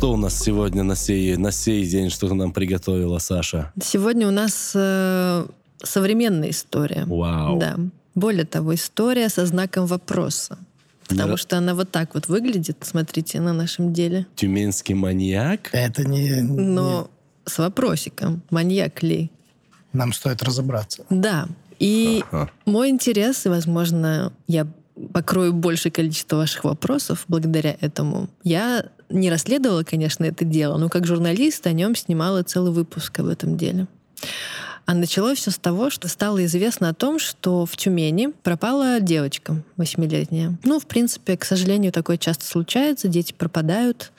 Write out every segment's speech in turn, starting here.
Что у нас сегодня на сей, на сей день, что нам приготовила Саша? Сегодня у нас э, современная история. Вау. Да. Более того, история со знаком вопроса. Потому Да. что она вот так вот выглядит, смотрите, на нашем деле. Тюменский маньяк? Это не... Но с вопросиком, маньяк ли? Нам стоит разобраться. Да. И Ага. мой интерес, и, возможно, я покрою большее количество ваших вопросов благодаря этому. Я не расследовала, конечно, это дело, но как журналист о нем снимала целый выпуск об этом деле. А началось все с того, что стало известно о том, что в Тюмени пропала девочка восьмилетняя. Ну, в принципе, к сожалению, такое часто случается, дети пропадают.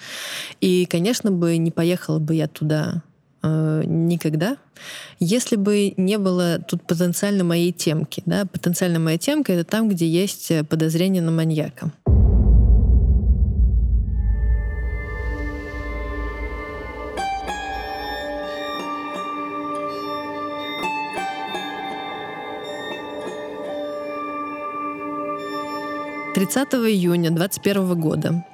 И, конечно бы, не поехала бы я туда э, никогда, если бы не было тут потенциально моей темки. Да? Потенциально моя темка — это там, где есть э, подозрение на маньяка. Тридцатого июня 21 года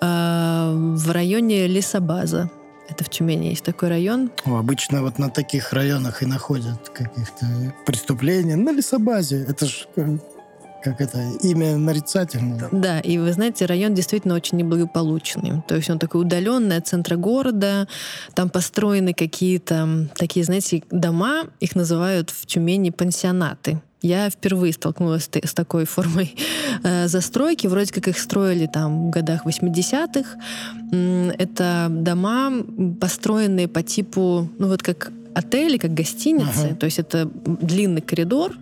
э, в районе Лесобаза, это в Тюмени есть такой район, О, обычно вот на таких районах и находят каких-то преступления. На лесобазе. Это ж э, как это, имя нарицательное. Да, и вы знаете, район действительно очень неблагополучный. То есть он такой удаленный от центра города, там построены какие-то такие, знаете, дома, их называют в Тюмени пансионаты. Я впервые столкнулась с, та- с такой формой э, застройки. Вроде как их строили там в годах 80-х. М, Это дома, построенные по типу, ну вот как отели, как гостиницы. Ага. То есть это длинный коридор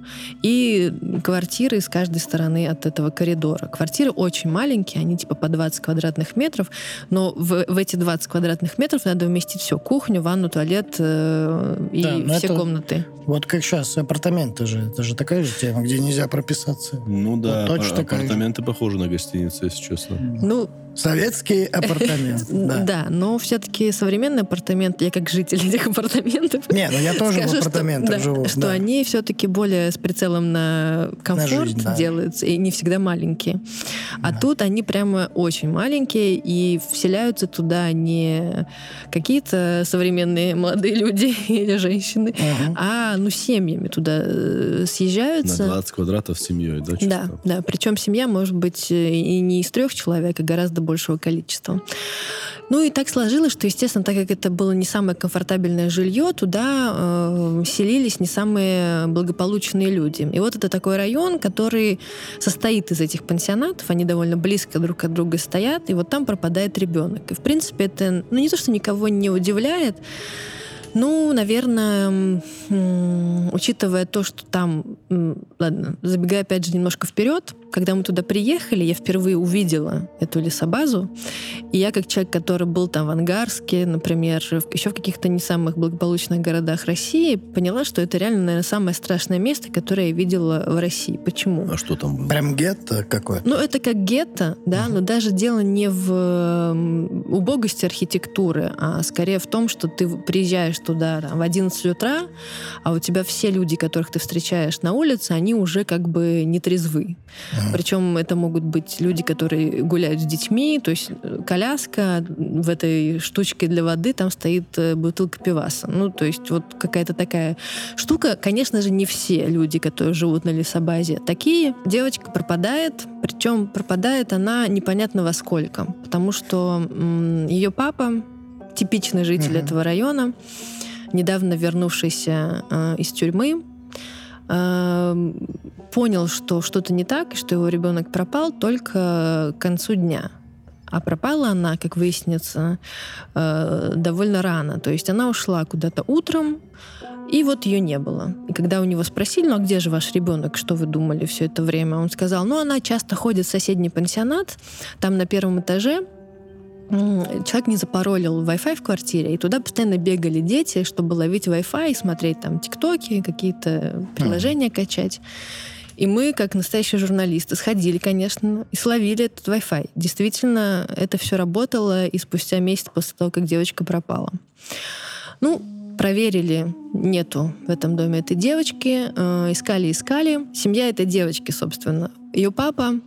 и квартиры с каждой стороны от этого коридора. Квартиры очень маленькие, они типа по 20 квадратных метров, но в, в эти 20 квадратных метров надо вместить все. Кухню, ванну, туалет э, и Да, все это- комнаты. Вот как сейчас апартаменты же. Это же такая же тема, где нельзя прописаться. Ну да, Вот точно а- же. апартаменты похожи на гостиницу, если честно. Ну, Советский апартамент. да. Да. но все-таки современный апартамент, я как житель этих апартаментов, Не, ну я тоже скажу, в что- апартаментах да, живу. Что да. они все-таки более с прицелом на комфорт жизнь, да. делаются, и не всегда маленькие. А тут они прямо очень маленькие, и вселяются туда не какие-то современные молодые люди или женщины, Мгм. а ну семьями туда э, На съезжаются. 20 квадратов с семьей, да? Да, да. Причем семья может быть э, и не из трех человек, а гораздо большего количества. Ну и так сложилось, что, естественно, так как это было не самое комфортабельное жилье, туда э, селились не самые благополучные люди. И вот это такой район, который состоит из этих пансионатов, они довольно близко друг от друга стоят, и вот там пропадает ребенок. И, в принципе, это, ну, не то, что никого не удивляет, ну, наверное, учитывая то, что там, ладно, забегая опять же немножко вперед, когда мы туда приехали, я впервые увидела эту лесобазу, и я как человек, который был там в Ангарске, например, еще в каких-то не самых благополучных городах России, поняла, что это реально, наверное, самое страшное место, которое я видела в России. Почему? А что там было? Прям гетто какое-то. Ну, это как гетто, да, но даже дело не в м, убогости архитектуры, а скорее в том, что ты приезжаешь туда там, в 11 утра, а у тебя все люди, которых ты встречаешь на улице, они уже как бы не трезвы. Причем это могут быть люди, которые гуляют с детьми, то есть э, коляска, в этой штучке для воды там стоит э, бутылка пиваса. Ну, то есть вот какая-то такая штука. Конечно же, не все люди, которые живут на лесобазе, такие. Девочка пропадает, причем пропадает она непонятно во сколько, потому что ее папа, типичный житель Мгм. этого района, недавно вернувшийся э, из тюрьмы, э, понял, что что-то не так, и что его ребенок пропал только к концу дня. А пропала она, как выяснится, э, довольно рано. То есть она ушла куда-то утром, и вот ее не было. И когда у него спросили, ну а где же ваш ребенок, что вы думали все это время, он сказал, ну она часто ходит в соседний пансионат, там на первом этаже человек не запаролил Wi-Fi в квартире, и туда постоянно бегали дети, чтобы ловить Wi-Fi смотреть там тиктоки, какие-то приложения качать. И мы, как настоящие журналисты, сходили, конечно, и словили этот Wi-Fi. Действительно, это все работало, и спустя месяц после того, как девочка пропала. Ну, проверили, нету в этом доме этой девочки, э, искали, искали. Семья этой девочки, собственно. Ее папа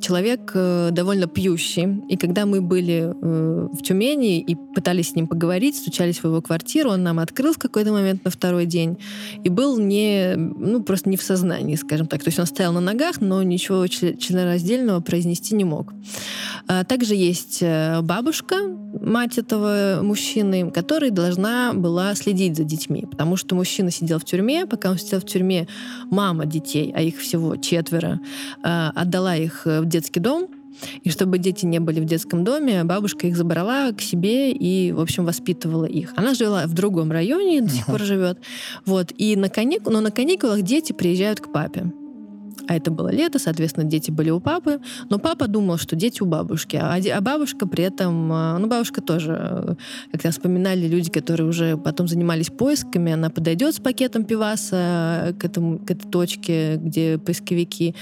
человек э, довольно пьющий. И когда мы были э, в Тюмени и пытались с ним поговорить, стучались в его квартиру, он нам открыл в какой-то момент на второй день и был не, ну, просто не в сознании, скажем так. То есть он стоял на ногах, но ничего членораздельного произнести не мог. А также есть э, бабушка, мать этого мужчины, которая должна была следить за детьми, потому что мужчина сидел в тюрьме, пока он сидел в тюрьме, мама детей, а их всего четверо, отдала их в детский дом, и чтобы дети не были в детском доме, бабушка их забрала к себе и, в общем, воспитывала их. Она жила в другом районе, до сих пор живет. Вот. И на каникул, но на каникулах дети приезжают к папе. А это было лето, соответственно, дети были у папы. Но папа думал, что дети у бабушки. А, а бабушка при этом... А, ну, бабушка тоже, как я вспоминали люди, которые уже потом занимались поисками, она подойдет с пакетом пиваса к, этому, к этой точке, где поисковики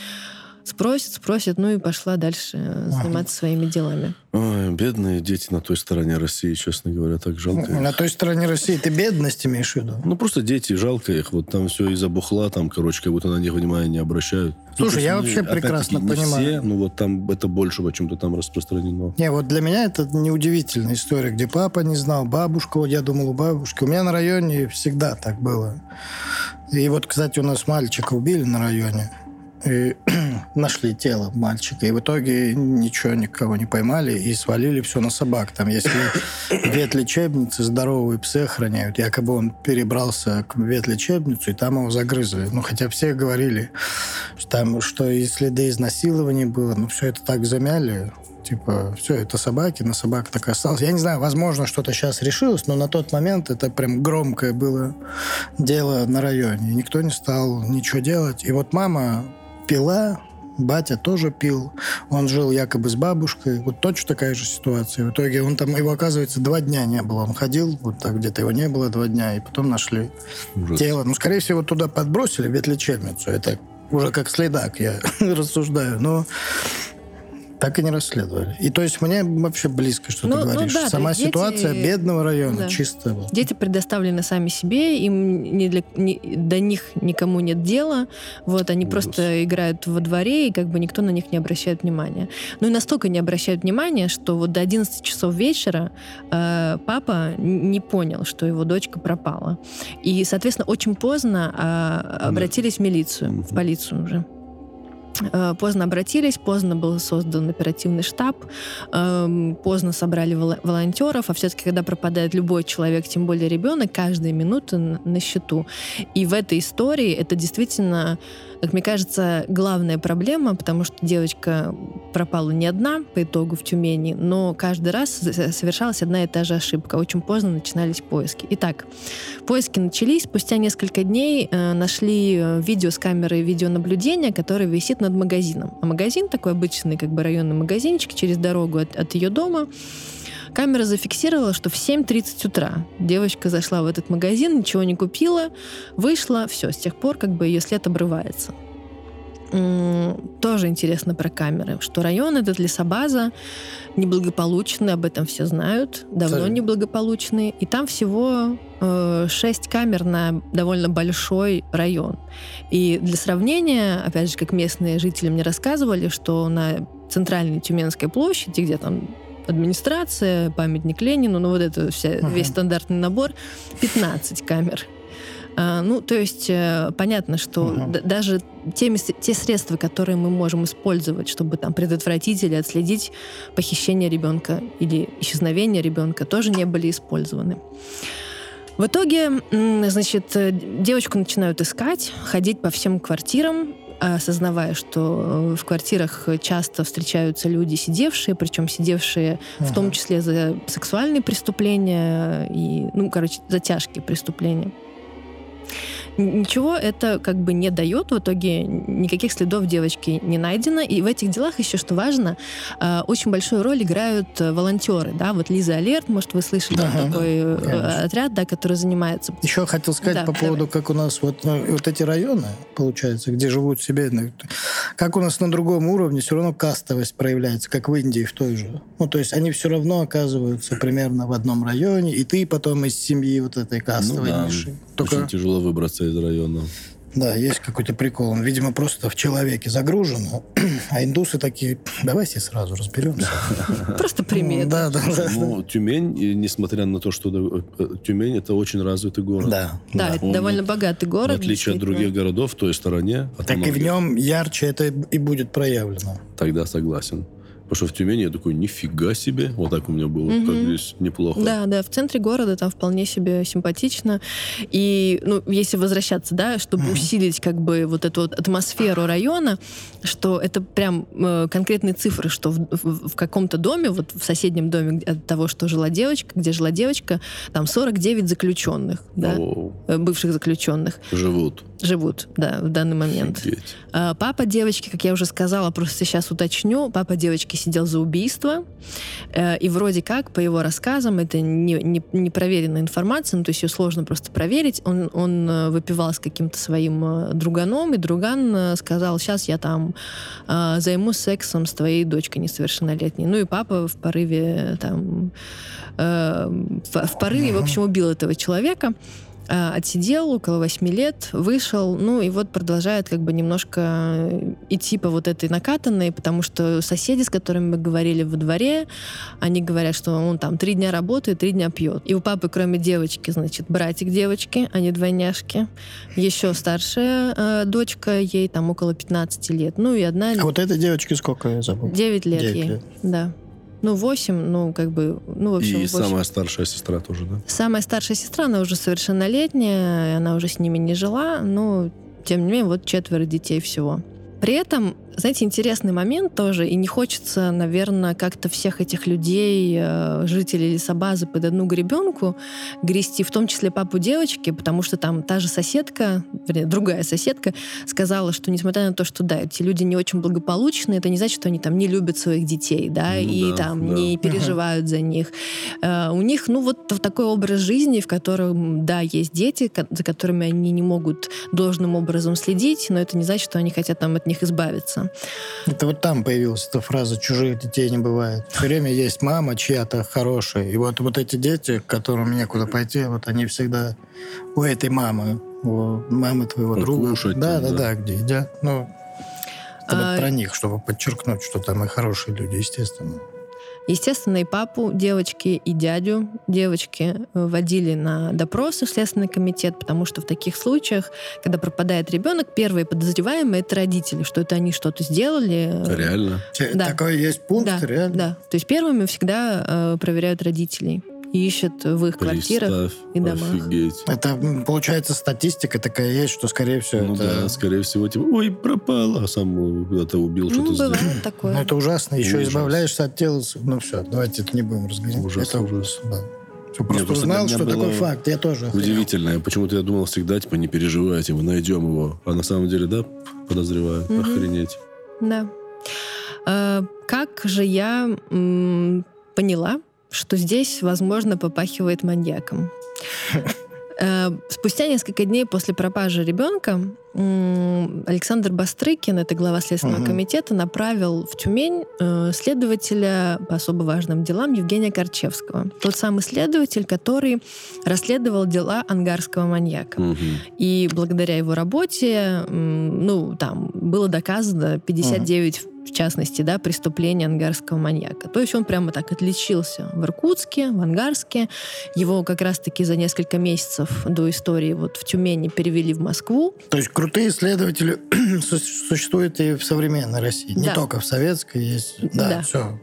спросит, спросит, ну и пошла дальше э, заниматься своими делами. Ой, бедные дети на той стороне России, честно говоря, так жалко. На той стороне России ты бедность имеешь в виду? Ну, просто дети, жалко их. Вот там все из-за бухла, там, короче, как будто на них внимания не обращают. Ну, Слушай, ну, я вообще прекрасно не понимаю. Все, ну, вот там это больше почему-то там распространено. Не, вот для меня это неудивительная история, где папа не знал, бабушка, вот я думал у бабушки. У меня на районе всегда так было. И вот, кстати, у нас мальчика убили на районе и нашли тело мальчика. И в итоге ничего, никого не поймали и свалили все на собак. Там, если ветлечебницы здоровые псы охраняют, якобы он перебрался к ветлечебницу, и там его загрызли. Ну, хотя все говорили, что там, что и следы изнасилования было, ну, все это так замяли, типа, все, это собаки, на собак так осталось. Я не знаю, возможно, что-то сейчас решилось, но на тот момент это прям громкое было дело на районе. И никто не стал ничего делать. И вот мама пила, батя тоже пил. Он жил якобы с бабушкой. Вот точно такая же ситуация. В итоге он там, его, оказывается, два дня не было. Он ходил, вот так где-то его не было два дня, и потом нашли Ужас. тело. Ну, скорее всего, туда подбросили ветлечебницу. Это уже как следак, я рассуждаю. Но так и не расследовали. И то есть мне вообще близко, что ну, ты ну говоришь. Ну, да, Сама ситуация дети... бедного района, да. чисто. Дети предоставлены сами себе, им не для, не, до них никому нет дела. Вот, они Ужас. просто играют во дворе, и как бы никто на них не обращает внимания. Ну и настолько не обращают внимания, что вот до 11 часов вечера э, папа не понял, что его дочка пропала. И, соответственно, очень поздно э, обратились в милицию, в полицию уже. Э, поздно обратились, поздно был создан оперативный штаб, эм, поздно собрали волонтеров, а все-таки, когда пропадает любой человек, тем более ребенок, каждая минута на счету. И в этой истории это действительно как мне кажется, главная проблема, потому что девочка пропала не одна по итогу в Тюмени, но каждый раз совершалась одна и та же ошибка. Очень поздно начинались поиски. Итак, поиски начались. Спустя несколько дней э, нашли э, видео с камерой видеонаблюдения, которое висит над магазином. А магазин такой обычный, как бы районный магазинчик через дорогу от, от ее дома. Камера зафиксировала, что в 7.30 утра девочка зашла в этот магазин, ничего не купила, вышла, все, с тех пор как бы ее след обрывается. Тоже интересно про камеры, что район этот лесобаза неблагополучный, об этом все знают, давно Sorry. неблагополучный, и там всего э, 6 камер на довольно большой район. И для сравнения, опять же, как местные жители мне рассказывали, что на центральной Тюменской площади, где там администрация, памятник Ленину, ну вот это вся, uh-huh. весь стандартный набор, 15 камер. А, ну, то есть э, понятно, что uh-huh. даже те, те средства, которые мы можем использовать, чтобы там предотвратить или отследить похищение ребенка или исчезновение ребенка, тоже не были использованы. В итоге, значит, э, девочку начинают искать, ходить по всем квартирам, осознавая, что э, в квартирах часто встречаются люди сидевшие, причем сидевшие ага. в том числе за сексуальные преступления и, ну, короче, за тяжкие преступления. Ничего это как бы не дает, в итоге никаких следов девочки не найдено. И в этих делах еще, что важно, а, очень большую роль играют э, волонтеры. Да? Вот Лиза Алерт, может, вы слышали, ага, такой э, конечно. отряд, да, который занимается... Еще хотел сказать да, по поводу, давай. как у нас вот, ну, вот эти районы, получается, где живут себе, как у нас на другом уровне все равно кастовость проявляется, как в Индии в той же. Ну, то есть они все равно оказываются примерно в одном районе, и ты потом из семьи вот этой кастовой ну, да. ниши. Только... Очень тяжело выбраться из района. Да, есть какой-то прикол. Он, видимо, просто в человеке загружен, а индусы такие, давайте сразу разберемся. Просто примет. Да, да, да. Ну, Тюмень, несмотря на то, что э, Тюмень это очень развитый город. Да, Да, это Он, довольно богатый город. В отличие от других городов в той стороне, Так и в нем ярче это и будет проявлено. тогда согласен. Потому что в Тюмени я такой, нифига себе. Вот так у меня было. Как здесь неплохо. Да, да, в центре города там вполне себе симпатично. И, ну, если возвращаться, да, чтобы усилить как бы вот эту вот атмосферу района, что это прям э, конкретные цифры, что в, в- в каком-то доме, вот в соседнем доме от того, что жила девочка, где жила девочка, там 49 заключенных, да, О, э, бывших заключенных живут. Живут, да, в данный момент. Офигеть. А, Папа девочки, как я уже сказала, просто сейчас уточню, папа девочки сидел за убийство, э, и вроде как, по его рассказам, это не, не, не проверенная информация, ну, то есть ее сложно просто проверить, он, он э, выпивал с каким-то своим э, друганом, и друган сказал, сейчас я там займусь сексом с твоей дочкой несовершеннолетней. Ну и папа в порыве там в, порыве, в общем, убил этого человека отсидел около восьми лет, вышел, ну и вот продолжает как бы немножко идти по вот этой накатанной, потому что соседи, с которыми мы говорили во дворе, они говорят, что он там три дня работает, три дня пьет. И у папы, кроме девочки, значит, братик девочки, они двойняшки, еще старшая э, дочка, ей там около 15 лет, ну и одна... А вот этой девочке сколько я забыл? 9 лет Девять ей, лет. да. Ну, 8, ну, как бы, ну, в общем, И 8. самая старшая сестра тоже, да? Самая старшая сестра, она уже совершеннолетняя, она уже с ними не жила, но, тем не менее, вот четверо детей всего. При этом, знаете, интересный момент тоже, и не хочется, наверное, как-то всех этих людей, э, жителей лесобазы под одну гребенку грести, в том числе папу девочки, потому что там та же соседка, вернее, другая соседка, сказала, что несмотря на то, что, да, эти люди не очень благополучные, это не значит, что они там не любят своих детей, да, Ну и да, там да. не переживают за них. Э, У них, ну, вот такой образ жизни, в котором, да, есть дети, за которыми они не могут должным образом следить, но это не значит, что они хотят там от них избавиться. Это вот там появилась эта фраза «чужих детей не бывает». Все время есть мама чья-то хорошая. И вот, вот эти дети, к которым некуда пойти, вот они всегда у этой мамы, у мамы твоего Ну, друга. кушать да, да, да. да, где едят. Ну, это А- вот про них, чтобы подчеркнуть, что там и хорошие люди, естественно. Естественно, и папу девочки, и дядю девочки э, водили на допросы в Следственный комитет, потому что в таких случаях, когда пропадает ребенок, первые подозреваемые — это родители, что это они что-то сделали. Реально. Да. Такой есть пункт, да, реально? да. То есть первыми всегда э, проверяют родителей и ищут в их квартирах Представь. и домах. Офигеть. Это, получается, статистика такая есть, что, скорее всего, Ну это... да, скорее всего, типа, ой, пропала, а сам куда-то убил, Ну, что-то сделал. бывает такое. Ну, это ужасно. Еще Ужас. избавляешься от тела. Ну, все, давайте это не будем разговаривать. Ужас, это ужас. Да. Просто просто узнал, что такой факт. Я тоже. Удивительно. Я Почему-то я думал всегда, типа, не переживайте, мы найдем его. А на самом деле, да, подозревают. Мгм. Охренеть. Да. Э, Как же я м, поняла, что здесь, возможно, попахивает маньяком? Э, Спустя несколько дней после пропажи ребенка Александр Бастрыкин, это глава Следственного Мгм. комитета, направил в Тюмень э, следователя по особо важным делам Евгения Корчевского. Тот самый следователь, который расследовал дела ангарского маньяка. Мгм. И благодаря его работе, ну, там было доказано 59, в частности, да, преступлений ангарского маньяка. То есть он прямо так отличился в Иркутске, в Ангарске. Его как раз-таки за несколько месяцев до истории вот в Тюмени перевели в Москву. То есть крутые исследователи су- существуют и в современной России. Не Да. только в советской есть. Да, Да. все.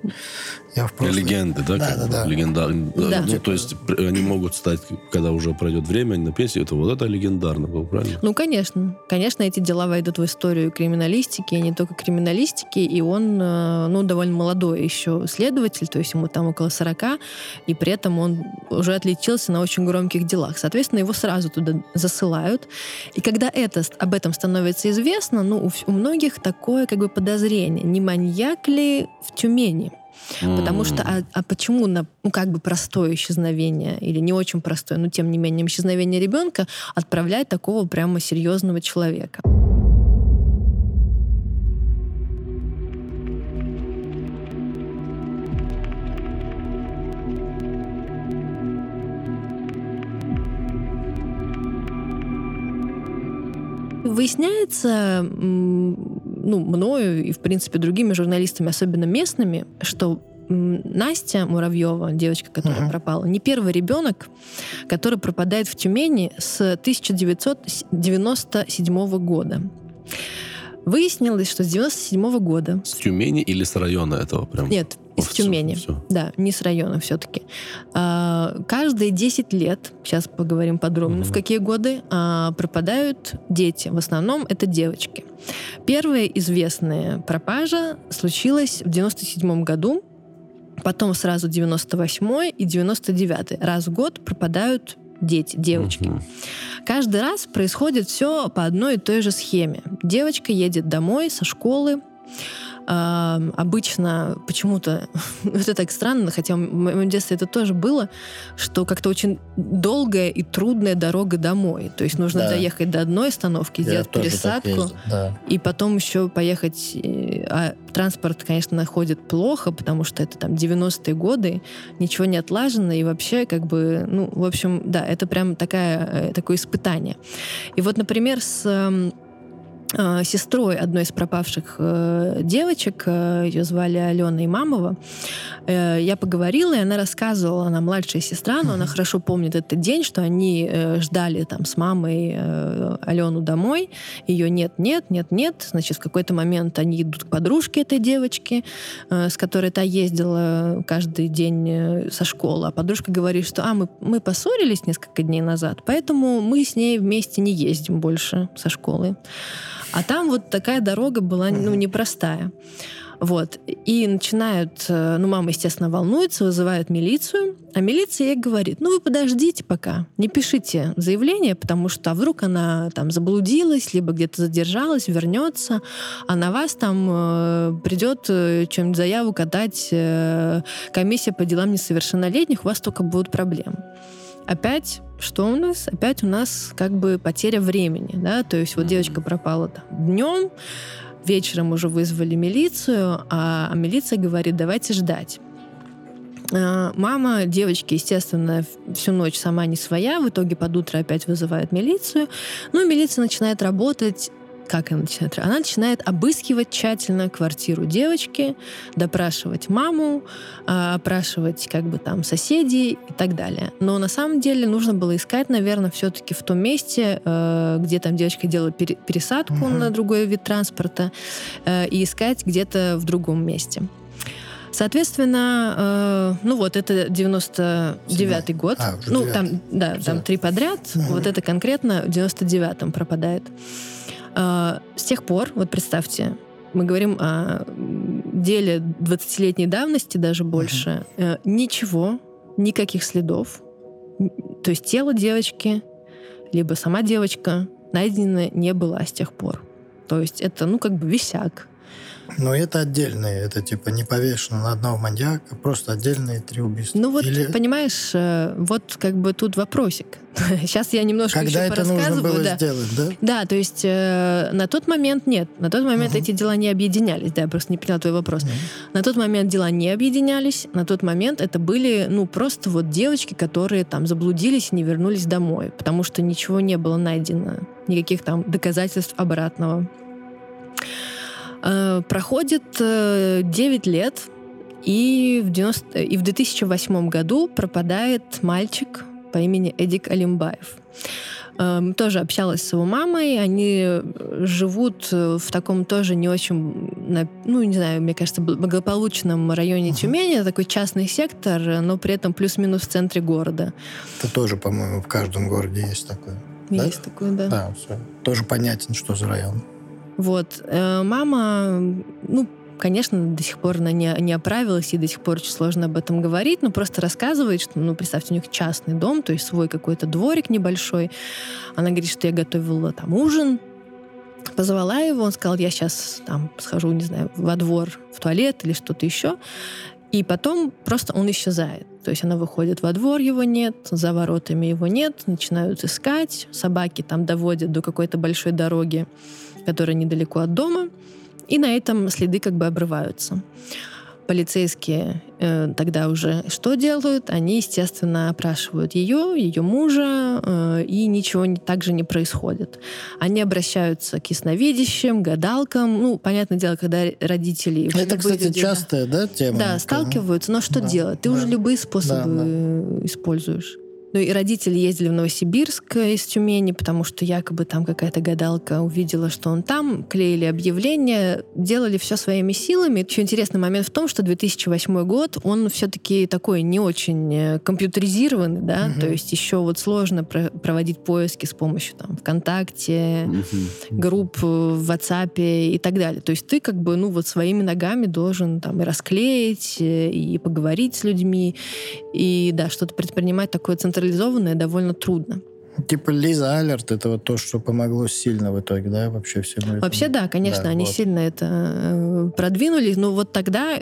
Я в прошлом. Легенды, да? Да, да, да. Легенда- Да. Ну, то есть они могут стать, когда уже пройдет время, они на пенсию, это вот это легендарно было, правильно? Ну, конечно. Конечно, эти дела войдут в историю криминалистики, и не только криминалистики. И он, э, ну, довольно молодой еще следователь, то есть ему там около 40, и при этом он уже отличился на очень громких делах. Соответственно, его сразу туда засылают. И когда это, об этом становится известно, ну, у, у многих такое как бы подозрение, не маньяк ли в Тюмени? Потому что, а, а почему на ну, как бы простое исчезновение, или не очень простое, но тем не менее исчезновение ребенка отправлять такого прямо серьезного человека? Выясняется, ну, мною и, в принципе, другими журналистами, особенно местными, что Настя Муравьева, девочка, которая uh-huh. пропала, не первый ребенок, который пропадает в Тюмени с 1997 года. Выяснилось, что с 97 года... С Тюмени или с района этого прям? Нет, все, Тюмени. Все. Да, не с района все-таки. А, каждые 10 лет, сейчас поговорим подробно, угу. в какие годы а, пропадают дети. В основном это девочки. Первая известная пропажа случилась в 97 году. Потом сразу 98 и 99 раз в год пропадают дети, девочки. Угу. Каждый раз происходит все по одной и той же схеме. Девочка едет домой со школы, э, обычно почему-то, это так странно, хотя в моем детстве это тоже было, что как-то очень долгая и трудная дорога домой. То есть нужно да. доехать до одной остановки, Я сделать пересадку, да. и потом еще поехать. А транспорт, конечно, находит плохо, потому что это там 90-е годы, ничего не отлажено, и вообще как бы, ну, в общем, да, это прям такая, э, такое испытание. И вот, например, с Э, сестрой одной из пропавших э, девочек, э, ее звали Алена Имамова, э, я поговорила, и она рассказывала, она младшая сестра, но она хорошо помнит этот день, что они э, ждали там с мамой э, Алену домой, ее нет, нет, нет, нет, значит, в какой-то момент они идут к подружке этой девочки, э, с которой та ездила каждый день э, со школы, а подружка говорит, что а, мы, мы поссорились несколько дней назад, поэтому мы с ней вместе не ездим больше со школы. А там вот такая дорога была, ну, непростая. Вот. И начинают, э, ну, мама, естественно, волнуется, вызывает милицию, а милиция ей говорит, ну, вы подождите пока, не пишите заявление, потому что а вдруг она там заблудилась, либо где-то задержалась, вернется, а на вас там э, придет э, чем-нибудь заяву катать э, комиссия по делам несовершеннолетних, у вас только будут проблемы. Опять что у нас? Опять у нас как бы потеря времени, да, то есть вот девочка пропала там днем, вечером уже вызвали милицию, а, а милиция говорит, давайте ждать. А, мама девочки, естественно, всю ночь сама не своя, в итоге под утро опять вызывает милицию. Ну, милиция начинает работать как она начинает? Она начинает обыскивать тщательно квартиру девочки, допрашивать маму, а, опрашивать как бы там соседей и так далее. Но на самом деле нужно было искать, наверное, все-таки в том месте, э, где там девочка делала пересадку угу. на другой вид транспорта, э, и искать где-то в другом месте. Соответственно, э, ну вот это 99-й год. А, ну, там, да, там три подряд. Угу. Вот это конкретно в 99-м пропадает. А, с тех пор, вот представьте, мы говорим о деле 20-летней давности, даже больше, uh-huh. ничего, никаких следов. То есть тело девочки, либо сама девочка найдена не была с тех пор. То есть это, ну, как бы висяк. Но это отдельные, это типа не повешено на одного маньяка, просто отдельные три убийства. Ну вот, Или... понимаешь, э, вот как бы тут вопросик. Сейчас я немножко Когда еще это нужно было да. сделать, да? Да, то есть э, на тот момент нет. На тот момент uh-huh. эти дела не объединялись. Да, я просто не поняла твой вопрос. Uh-huh. На тот момент дела не объединялись. На тот момент это были, ну, просто вот девочки, которые там заблудились и не вернулись домой, потому что ничего не было найдено. Никаких там доказательств обратного. Э, проходит 9 э, лет, и в, 90, и в 2008 году пропадает мальчик по имени Эдик Алимбаев. Эм, тоже общалась с его мамой. Они живут в таком тоже не очень, ну, не знаю, мне кажется, благополучном районе uh-huh. Тюмени. Это такой частный сектор, но при этом плюс-минус в центре города. Это тоже, по-моему, в каждом городе есть такое. Есть да? такое, да. Да, все. Тоже понятен, что за район. Вот. Э, мама, ну, конечно, до сих пор она не, не оправилась, и до сих пор очень сложно об этом говорить, но просто рассказывает, что, ну, представьте, у них частный дом, то есть свой какой-то дворик небольшой. Она говорит, что я готовила там ужин, позвала его, он сказал, я сейчас там схожу, не знаю, во двор, в туалет или что-то еще. И потом просто он исчезает. То есть она выходит во двор, его нет, за воротами его нет, начинают искать, собаки там доводят до какой-то большой дороги, которая недалеко от дома, и на этом следы как бы обрываются. полицейские э, тогда уже что делают? Они, естественно, опрашивают ее, ее мужа, э, и ничего не, также не происходит. Они обращаются к ясновидящим, гадалкам. Ну, понятное дело, когда родители... Это, кстати, люди, частая, да, тема? Да, сталкиваются, но что Да, делать? Ты да. уже любые способы Да, да. используешь. Ну и родители ездили в Новосибирск э, из Тюмени, потому что якобы там какая-то гадалка увидела, что он там, клеили объявления, делали все своими силами. Еще интересный момент в том, что 2008 год, он все-таки такой не очень э, компьютеризированный, да, Мгм. то есть еще вот сложно про- проводить поиски с помощью там ВКонтакте, Мгм. групп в WhatsApp и так далее. То есть ты как бы, ну, вот своими ногами должен там и расклеить, э, и поговорить с людьми, и, да, что-то предпринимать такое централизованное довольно трудно. Типа Лиза Алерт, это вот то, что помогло сильно в итоге, да, вообще всему этому? Вообще, да, конечно, Да, они вот. сильно это э, продвинули, но вот тогда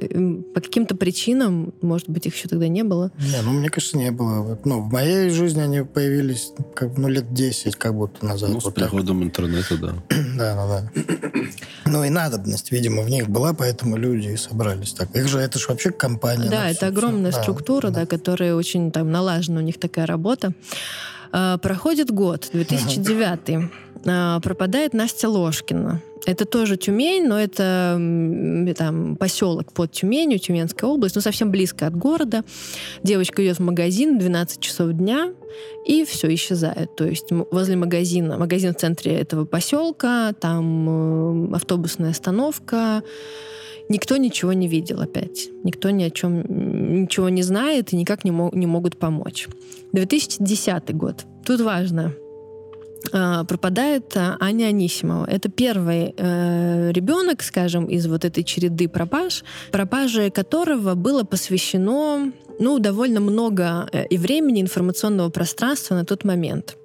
по каким-то причинам, может быть, их еще тогда не было. Не, ну, мне кажется, не было. Вот, Ну, в моей жизни они появились как, ну, лет 10 как будто назад. Ну, с вот так. приходом интернета, да. Да, да, да. Ну и надобность, видимо, в них была, поэтому люди и собрались так. Их же, это же вообще компания. Да, ну, это огромная. Да, структура, да, которая очень там налажена, у них такая работа. А, Проходит год, 2009 А, пропадает Настя Ложкина. Это тоже Тюмень, но это там поселок под Тюменью, Тюменская область, ну совсем близко от города. Девочка идет в магазин в 12 часов дня и все исчезает. То есть возле магазина, магазин в центре этого поселка, там э, автобусная остановка, Никто ничего не видел опять. Никто ни о чем ничего не знает и никак не, мо- не могут помочь. 2010 год. Тут важно. А, пропадает а, Аня Анисимова. Это первый э, ребенок, скажем, из вот этой череды пропаж, пропаже которого было посвящено ну, довольно много э, и времени, информационного пространства на тот момент.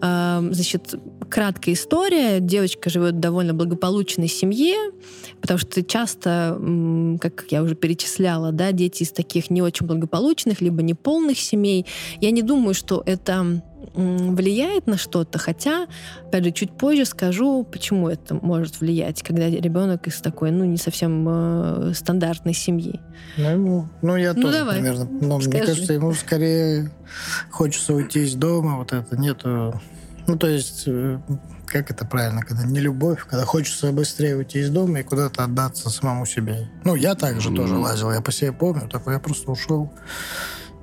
А, Значит, краткая история. Девочка живет в довольно благополучной семье, потому что часто, как я уже перечисляла, да, дети из таких не очень благополучных, либо неполных семей. Я не думаю, что это влияет на что-то, хотя, опять же, чуть позже скажу, почему это может влиять, когда ребенок из такой, ну, не совсем э, стандартной семьи. Ну, ему- ну, я Ну, тоже давай, примерно. Но мне кажется, ему скорее хочется уйти из дома, вот это нету... Ну, то есть, э, как это правильно, когда не любовь, когда хочется быстрее уйти из дома и куда-то отдаться самому себе. Ну, я также Мгм. тоже лазил, я по себе помню, такой я просто ушел.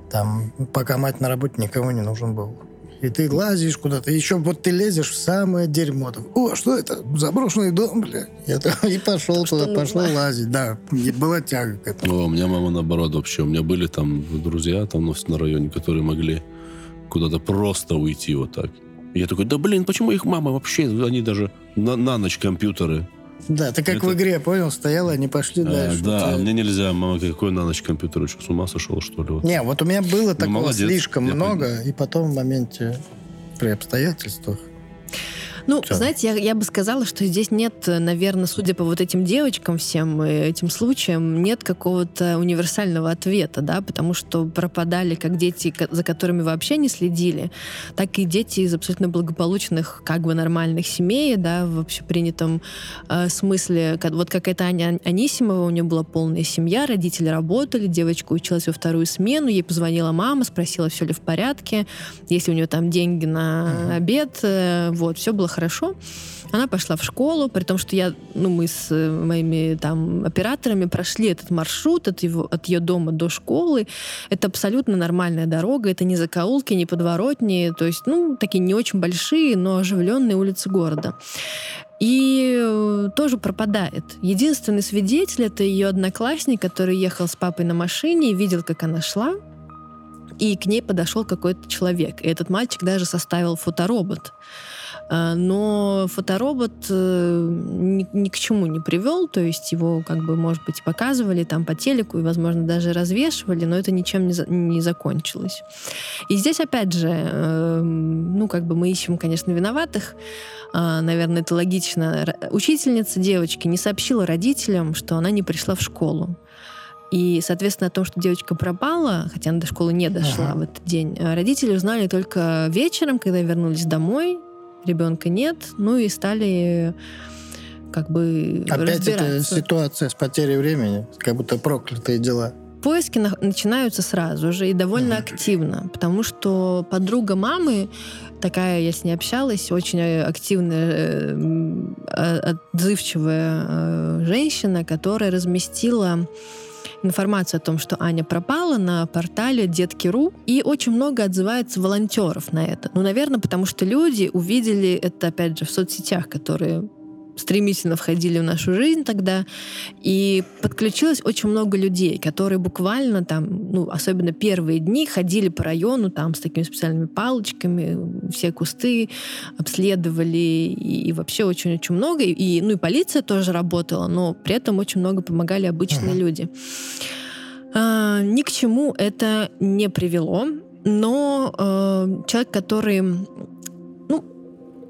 Там, пока мать на работе, никому не нужен был. И ты лазишь куда-то, еще вот ты лезешь в самое дерьмо. Так, О, что это? Заброшенный дом, бля. Я так- и пошел Что туда, пошел нужно? лазить. Да, и была тяга к этому. О, у меня мама наоборот вообще. У меня были там друзья там ну, на районе, которые могли куда-то просто уйти вот так. И я такой, да блин, почему их мама вообще, они даже на, на ночь компьютеры. Да, ты как Это- в игре, понял, стояла, они пошли А, дальше. да, Вот, а э, мне нельзя, мама, какой на ночь компьютер, что, с ума сошел, что ли? Вот. Не, вот у меня было такого молодец, слишком много, и потом в моменте при обстоятельствах. Ну, Всё. знаете, я, я бы сказала, что здесь нет, наверное, судя по вот этим девочкам, всем э, этим случаям, нет какого-то универсального ответа, да, потому что пропадали как дети, за которыми вообще не следили, так и дети из абсолютно благополучных, как бы нормальных семей, да, в общепринятом э, смысле. Как- Вот какая-то Аня Анисимова, у нее была полная семья, родители работали, девочка училась во вторую смену, ей позвонила мама, спросила, все ли в порядке, есть ли у нее там деньги на обед, э, вот, все было хорошо. Она пошла в школу, при том, что я, ну, мы с э, моими там операторами прошли этот маршрут от, его, от ее дома до школы. Это абсолютно нормальная дорога, это не закоулки, не подворотни, то есть, ну, такие не очень большие, но оживленные улицы города. И э, тоже пропадает. Единственный свидетель это ее одноклассник, который ехал с папой на машине и видел, как она шла. И к ней подошел какой-то человек. И этот мальчик даже составил фоторобот. А, Но фоторобот э, ни, ни к чему не привел, то есть его, как бы, может быть, показывали там по телеку, и, возможно, даже развешивали, но это ничем не, за- не закончилось. И здесь, опять же, э, ну, как бы мы ищем, конечно, виноватых. А, наверное, это логично. Учительница девочки не сообщила родителям, что она не пришла в школу. И, соответственно, о том, что девочка пропала, хотя она до школы не дошла Ага. в этот день, э, родители узнали только вечером, когда вернулись домой, ребенка нет, ну и стали как бы Опять эта ситуация с потерей времени, как будто проклятые дела. Поиски на- начинаются сразу же и довольно активно, потому что подруга мамы, такая, я с ней общалась, очень э, активная, э, а- отзывчивая э, женщина, которая разместила информацию о том, что Аня пропала на портале Детки.ру, и очень много отзывается волонтеров на это. Ну, наверное, потому что люди увидели это, опять же, в соцсетях, которые стремительно входили в нашу жизнь тогда, и подключилось очень много людей, которые буквально там, ну, особенно первые дни, ходили по району там с такими специальными палочками, все кусты обследовали, и, и вообще очень-очень много. И, ну, и полиция тоже работала, но при этом очень много помогали обычные Ага. люди. А, ни к чему это не привело, но э, человек, который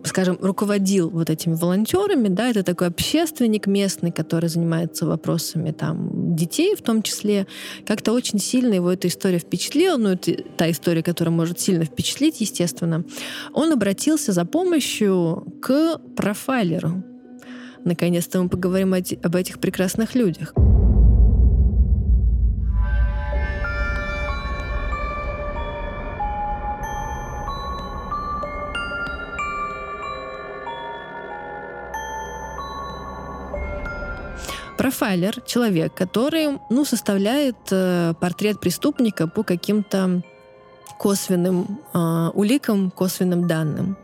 скажем, руководил вот этими волонтерами, да, это такой общественник местный, который занимается вопросами там детей в том числе, как-то очень сильно его эта история впечатлила, ну, это та история, которая может сильно впечатлить, естественно. Он обратился за помощью к профайлеру. Наконец-то мы поговорим о об этих прекрасных людях. Профайлер — человек, который, ну, составляет э, портрет преступника по каким-то косвенным э, уликам, косвенным данным.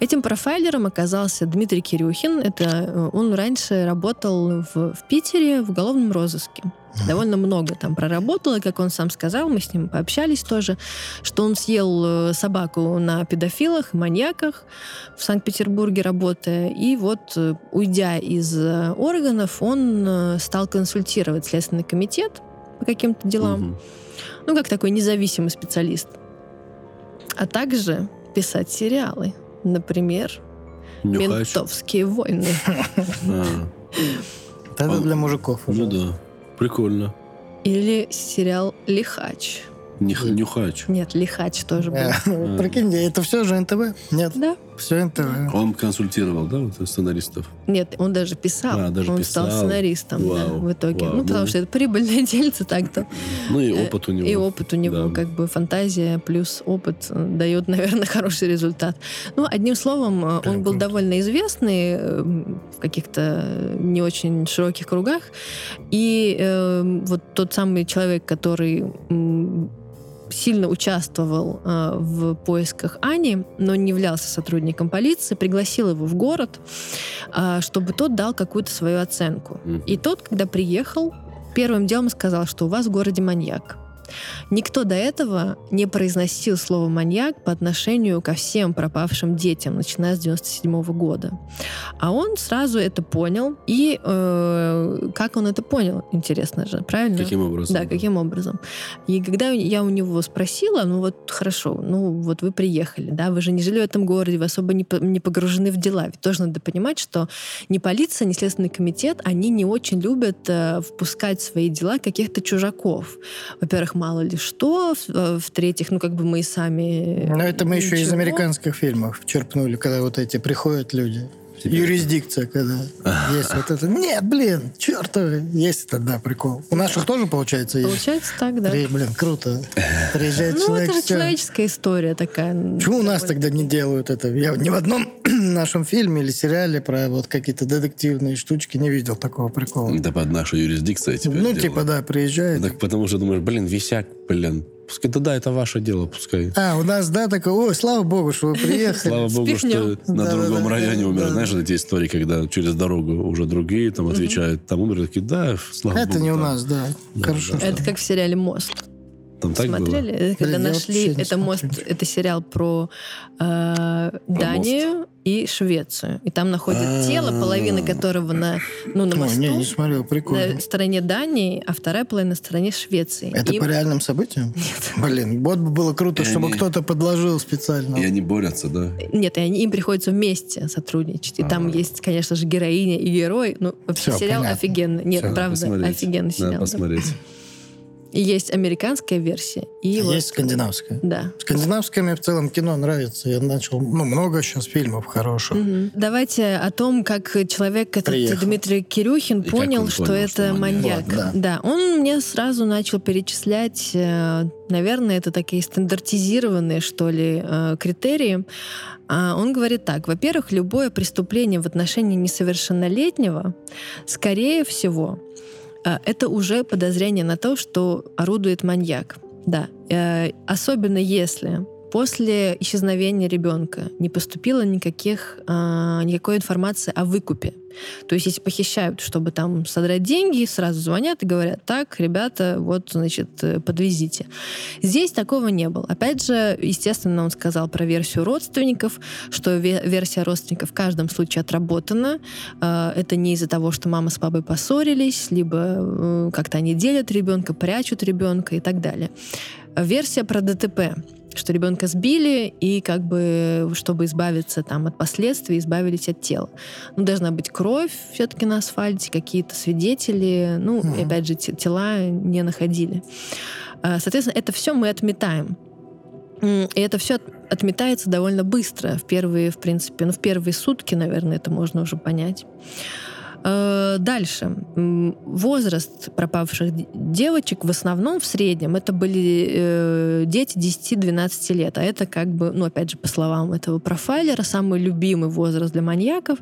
Этим профайлером оказался Дмитрий Кирюхин. Это э, он раньше работал в, в Питере в уголовном розыске. Довольно много там проработал, и, как он сам сказал, мы с ним пообщались тоже, что он съел э, собаку на педофилах и маньяках в Санкт-Петербурге работая, и вот, э, уйдя из э, органов, он стал консультировать Следственный комитет по каким-то делам, Мгм. ну, как такой независимый специалист, а также писать сериалы, например, Нюхач. «Ментовские войны». Это для мужиков уже. ну да. Прикольно. Или сериал «Лихач». Нюх- Нюхач. Нет, «Лихач» тоже был. Э, Прикинь, это все же НТВ? Нет, Да. Все НТВ. Он консультировал, да, вот сценаристов? Нет, он даже писал. А, даже он писал. стал сценаристом да, Вау, в итоге. вау. Ну, потому Ну. что это прибыльное дельце так-то. Ну и Э, опыт у него. И опыт у него, Да. как бы фантазия плюс опыт э, дает, наверное, хороший результат. Ну, одним словом, э, Прям он был круто. довольно известный в каких-то не очень широких кругах. И э, вот тот самый человек, который сильно участвовал э, в поисках Ани, но не являлся сотрудником полиции, пригласил его в город, э, чтобы тот дал какую-то свою оценку. Мгм. И тот, когда приехал, первым делом сказал, что у вас в городе маньяк. Никто до этого не произносил слово «маньяк» по отношению ко всем пропавшим детям, начиная с 97 года. А он сразу это понял. И э, как он это понял, интересно же, правильно? Каким образом? Да, каким образом. И когда я у него спросила, ну вот хорошо, ну вот вы приехали, да, вы же не жили в этом городе, вы особо не, не погружены в дела. Ведь тоже надо понимать, что ни полиция, ни Следственный комитет, они не очень любят э, впускать в свои дела каких-то чужаков. Во-первых, мало ли что, в- э, в-третьих, ну как бы мы и сами... Но это мы еще из ничего. американских фильмов черпнули, когда вот эти приходят люди. Тебе- Юрисдикция, когда есть вот это. Нет, блин, чертовы. Есть это, да, прикол. У наших тоже, получается, есть. Получается так, да. Блин, круто. Приезжает Ну, человек. это же человеческая история такая. Почему у нас тогда не делают это? Я ни в одном нашем фильме или сериале про вот какие-то детективные штучки не видел такого прикола. Это под нашу юрисдикцию теперь Ну, типа, да, приезжает. Так потому что думаешь, блин, висяк, блин. Пускай, да, да, это ваше дело, пускай. А, у нас, да, такое, ой, слава богу, что вы приехали. Слава богу, что на другом районе умер. Знаешь, вот эти истории, когда через дорогу уже другие там отвечают, там умерли, такие, да, слава богу. Это не у там». нас, да. Хорошо. Это как в сериале «Мост». Там так было? Смотрели? Это когда Блин, я нашли... Это мост, это сериал про, э, Данию и Швецию. И там находят тело, половина которого на, ну, на мосту, не, не смотрел, прикольно. на стороне Дании, а вторая половина на стороне Швеции. Это И- по реальным событиям? Нет. Блин, вот бы было круто, И чтобы они- кто-то подложил специально. И они борются, да? Нет, и они, им приходится вместе сотрудничать. И там есть, конечно же, героиня и герой. Ну, вообще Всё, сериал понятно. офигенный. Нет, Всё, правда, Посмотреть. офигенный сериал. Надо да. посмотреть. И есть американская версия. И А вот- Есть скандинавская. Да. Скандинавское мне в целом кино нравится. Я начал, ну, много сейчас фильмов хороших. Мгм. Давайте о том, как человек, этот Приехал. Дмитрий Кирюхин, как понял, он что понял, это что маньяк. маньяк. Вот, да. он мне сразу начал перечислять, э, наверное, это такие стандартизированные, что ли, э, критерии. А Он говорит так: во-первых, любое преступление в отношении несовершеннолетнего, скорее всего, это уже подозрение на то, что орудует маньяк. Да. Э, Особенно если после исчезновения ребенка не поступило никаких, а, никакой информации о выкупе. То есть, если похищают, чтобы там содрать деньги, сразу звонят и говорят, так, ребята, вот, значит, э, подвезите. Здесь такого не было. Опять же, естественно, он сказал про версию родственников, что ве- версия родственников в каждом случае отработана. Э, Это не из-за того, что мама с папой поссорились, либо э, как-то они делят ребенка, прячут ребенка и так далее. Версия про ДТП что ребенка сбили, и как бы, чтобы избавиться там от последствий, избавились от тела. Ну, должна быть кровь все-таки на асфальте, какие-то свидетели, ну, и Мгм. опять же, те- тела не находили. А, Соответственно, это все мы отметаем. И это все отметается довольно быстро. В первые, в принципе, ну, в первые сутки, наверное, это можно уже понять. Э, Дальше. Возраст пропавших девочек в основном в среднем это были э, дети 10-12 лет. А это как бы, ну, опять же, по словам этого профайлера, самый любимый возраст для маньяков.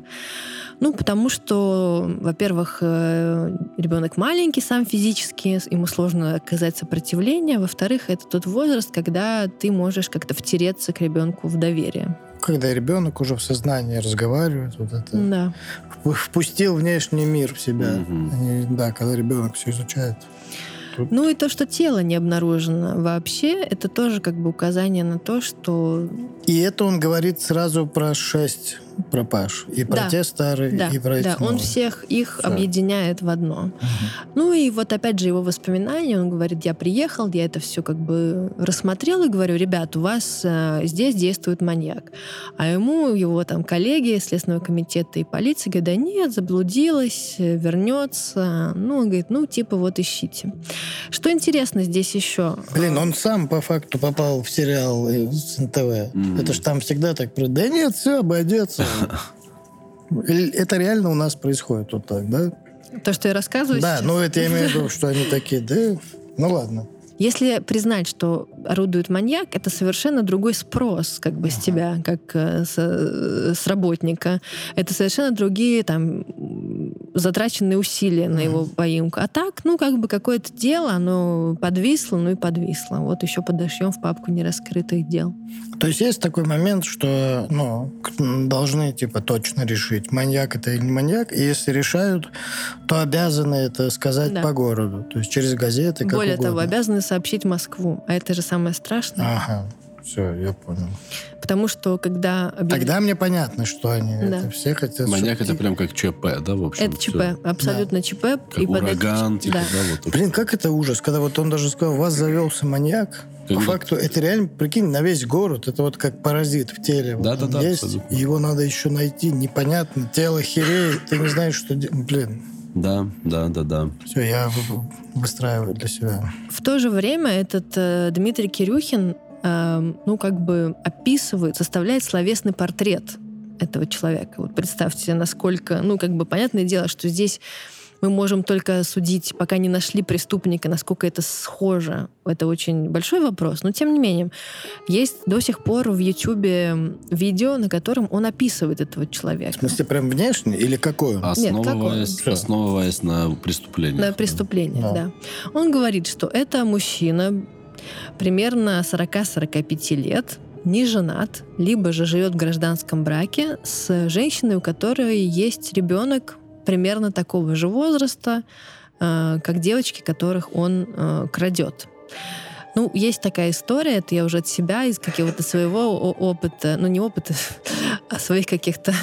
Ну, потому что, во-первых, э, ребенок маленький сам физически, ему сложно оказать сопротивление. Во-вторых, это тот возраст, когда ты можешь как-то втереться к ребенку в доверие. Когда ребенок уже в сознании разговаривает, вот это Да. впустил внешний мир в себя. Мгм. Они- да, когда ребенок все изучает. Ну и то, что тело не обнаружено вообще, это тоже как бы указание на то, что И это он говорит сразу про шесть пропаж. И про Да. те старые, да, и про эти да, он новые. всех их Всё. объединяет в одно. Ну и вот опять же его воспоминания, он говорит, я приехал, я это все как бы рассмотрел и говорю, ребят, у вас э, здесь действует маньяк. А ему его там коллеги Следственного комитета и полиции говорят, да нет, заблудилась, э, вернется. Ну, он говорит, ну типа вот ищите. Что интересно здесь еще? Блин, он сам по факту попал в сериал э, с НТВ. Мгм. Это ж там всегда так... про- Да нет, все, обойдется. Это реально у нас происходит вот так, да? То, что я рассказываю Да, сейчас? ну это я имею в виду, что они такие, да, ну ладно. Если признать, что орудует маньяк, это совершенно другой спрос как бы с тебя, как э, с, э, с работника. Это совершенно другие там затраченные усилия на его поимку. А так, ну, как бы какое-то дело, оно подвисло, ну и подвисло. Вот еще подошьем в папку нераскрытых дел. То есть есть такой момент, что ну, должны типа точно решить, маньяк это или не маньяк. И если решают, то обязаны это сказать Да. по городу. То есть через газеты, как Более того, угодно. обязаны сообщить Москву. А это же самое страшное. Ага, все, я понял. Потому что когда... объяв- Тогда мне понятно, что они Да. это все хотят. Маньяк это прям как ЧП, да, в общем? Это ЧП, всё. абсолютно ЧП. Как и ураган, типа, да. да, вот. Блин, как это ужас, когда вот он даже сказал, у вас завелся маньяк. Как По бы- факту, это реально, прикинь, на весь город. Это вот как паразит в теле. Вот Да-да-да, он есть, абсолютно. его надо еще найти. Непонятно, тело хереет, ты не знаешь, что делать. Блин, Да, да, да, да. все, я вы- выстраиваю для себя. В то же время этот э, Дмитрий Кирюхин, э, ну, как бы описывает, составляет словесный портрет этого человека. Вот представьте, насколько, ну, как бы понятное дело, что здесь мы можем только судить, пока не нашли преступника, насколько это схоже. Это очень большой вопрос. Но, тем не менее, есть до сих пор в Ютьюбе видео, на котором он описывает этого В человека. смысле, прям внешне или какой он? Основываясь, Всё. основываясь на преступлении. На преступление, Да. да. Он говорит, что это мужчина примерно 40-45 лет, не женат, либо же живет в гражданском браке с женщиной, у которой есть ребенок примерно такого же возраста, э, как девочки, которых он э, крадет. Ну, есть такая история, это я уже от себя, из какого-то своего опыта, ну, не опыта, а своих каких-то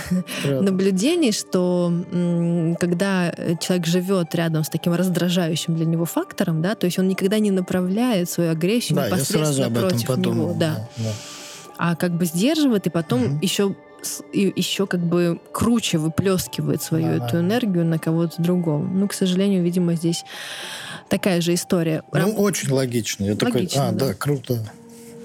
наблюдений, что когда человек живет рядом с таким раздражающим для него фактором, да, то есть он никогда не направляет свою агрессию Да, я непосредственно сразу об этом против подумал. него, да, да. а как бы сдерживает и потом Мгм. еще и еще как бы круче выплескивает свою Да, эту да. энергию на кого-то другого. Ну, к сожалению, видимо, здесь такая же история. Ну, Раб- очень логично. Я такой, Логично, а, да. да, круто.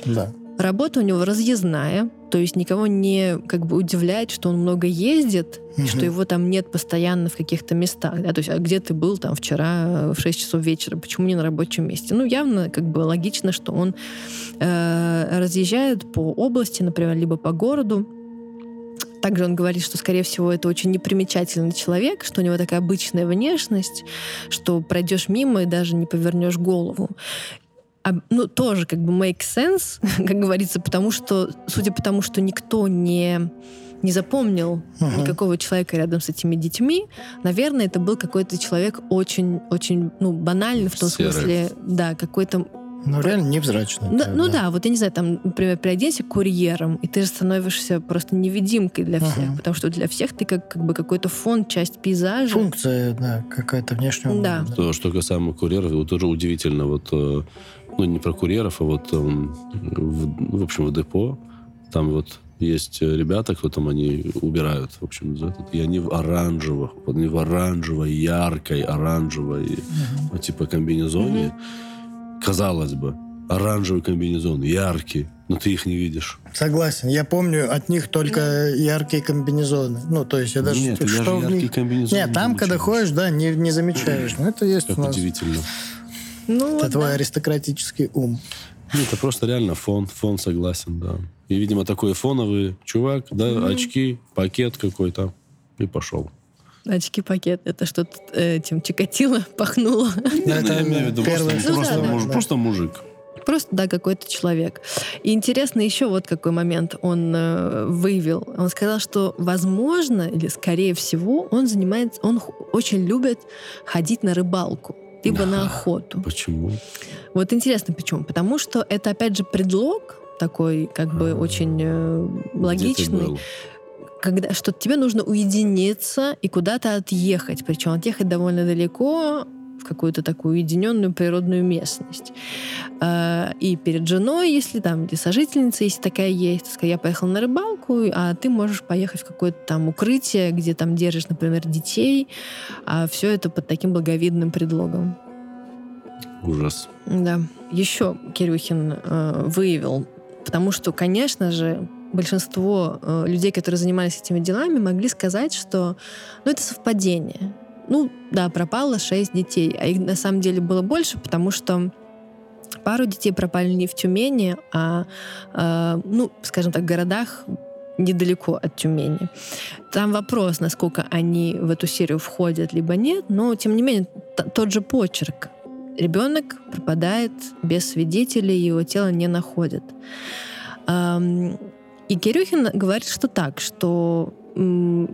Да. Работа у него разъездная, то есть никого не как бы удивляет, что он много ездит, и Мгм. что его там нет постоянно в каких-то местах. Да? То есть, а где ты был там вчера в 6 часов вечера, почему не на рабочем месте? Ну, явно как бы логично, что он э, разъезжает по области, например, либо по городу. Также он говорит, что, скорее всего, это очень непримечательный человек, что у него такая обычная внешность, что пройдешь мимо и даже не повернешь голову. А, ну, тоже как бы make sense, как говорится, потому что, судя по тому, что никто не, не запомнил Мгм. никакого человека рядом с этими детьми, наверное, это был какой-то человек очень-очень, ну, банальный в том Серый. смысле, да, какой-то Ну, реально невзрачный. ну, ты, ну да, вот я не знаю, там, например, переоденься курьером, и ты же становишься просто невидимкой для всех, Ага. потому что для всех ты как, как бы какой-то фон, часть пейзажа. Функция, да, какая-то внешняя. Да. То, что касаемо курьеров, вот тоже удивительно. Вот, э, ну, не про курьеров, а вот, эм, в, в общем, в депо там вот есть э, ребята, кто там, они убирают, в общем, за этот, и они в оранжевых, они в оранжевой, яркой, оранжевой, вот, типа, комбинезоне. Казалось бы, оранжевый комбинезон, яркий, но ты их не видишь. Согласен. Я помню от них только яркие комбинезоны. Ну, то есть я даже... Нет, я что же в яркий них... комбинезон Нет, не там, когда замечаешь. ходишь, да, не, не замечаешь. Но это есть Как у нас. удивительно. Ну, Это вот твой да. аристократический ум. Ну, это просто реально фон, фон согласен, да. И, видимо, такой фоновый чувак, да, очки, пакет какой-то, и пошел. Очки-пакет, это что-то э, этим Чикатило пахнуло. Ну, Это я имею в виду просто, Ну просто мужик. Просто, да, какой-то человек. И интересно еще вот какой момент он э, выявил. Он сказал, что, возможно, или скорее всего, он занимается, он х- очень любит ходить на рыбалку либо на охоту. Почему? Вот интересно, почему? Потому что это, опять же, предлог такой, как бы, А, очень э, Где ты логичный, был? Когда что тебе нужно уединиться и куда-то отъехать, причем отъехать довольно далеко в какую-то такую уединенную природную местность. А, И перед женой, если там, где сожительница, если такая есть, сказать, я поехала на рыбалку, а ты можешь поехать в какое-то там укрытие, где там держишь, например, детей, а все это под таким благовидным предлогом. Ужас. Да. Еще Кирюхин э, выявил, потому что, конечно же, большинство э, людей, которые занимались этими делами, могли сказать, что ну, это совпадение. Ну, да, пропало шесть детей, а их на самом деле было больше, потому что пару детей пропали не в Тюмени, а, э, ну, скажем так, в городах недалеко от Тюмени. Там вопрос, насколько они в эту серию входят, либо нет, но, тем не менее, тот же почерк. Ребенок пропадает без свидетелей, его тело не находят. Ам, И Кирюхин говорит, что так, что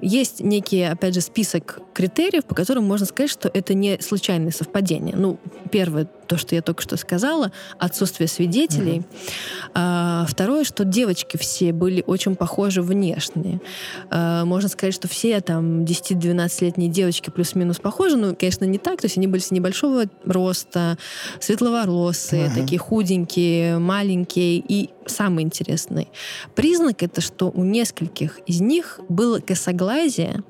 есть некий, опять же, список критериев, по которым можно сказать, что это не случайное совпадение. Ну, первое, то, что я только что сказала, отсутствие свидетелей. А, второе, что девочки все были очень похожи внешне. А, можно сказать, что все там 10-12-летние девочки плюс-минус похожи, но, конечно, не так. То есть они были с небольшого роста, светловолосые, Ага. такие худенькие, маленькие. И самый интересный признак это, что у нескольких из них было косоглазие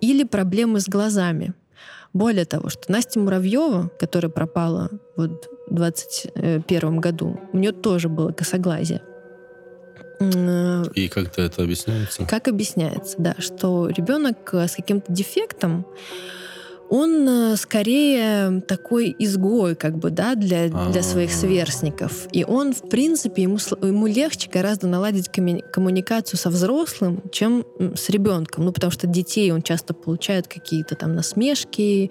или проблемы с глазами. Более того, что Настя Муравьева, которая пропала вот в 2021 году, у нее тоже было косоглазие. И как-то это объясняется? Как объясняется, да, что ребенок э, с каким-то дефектом, он э, скорее такой изгой, как бы, да, для, для своих А. сверстников. И он, в принципе, ему, ему легче гораздо наладить коммуни- коммуникацию со взрослым, чем с ребенком. Ну, потому что детей он часто получает какие-то там насмешки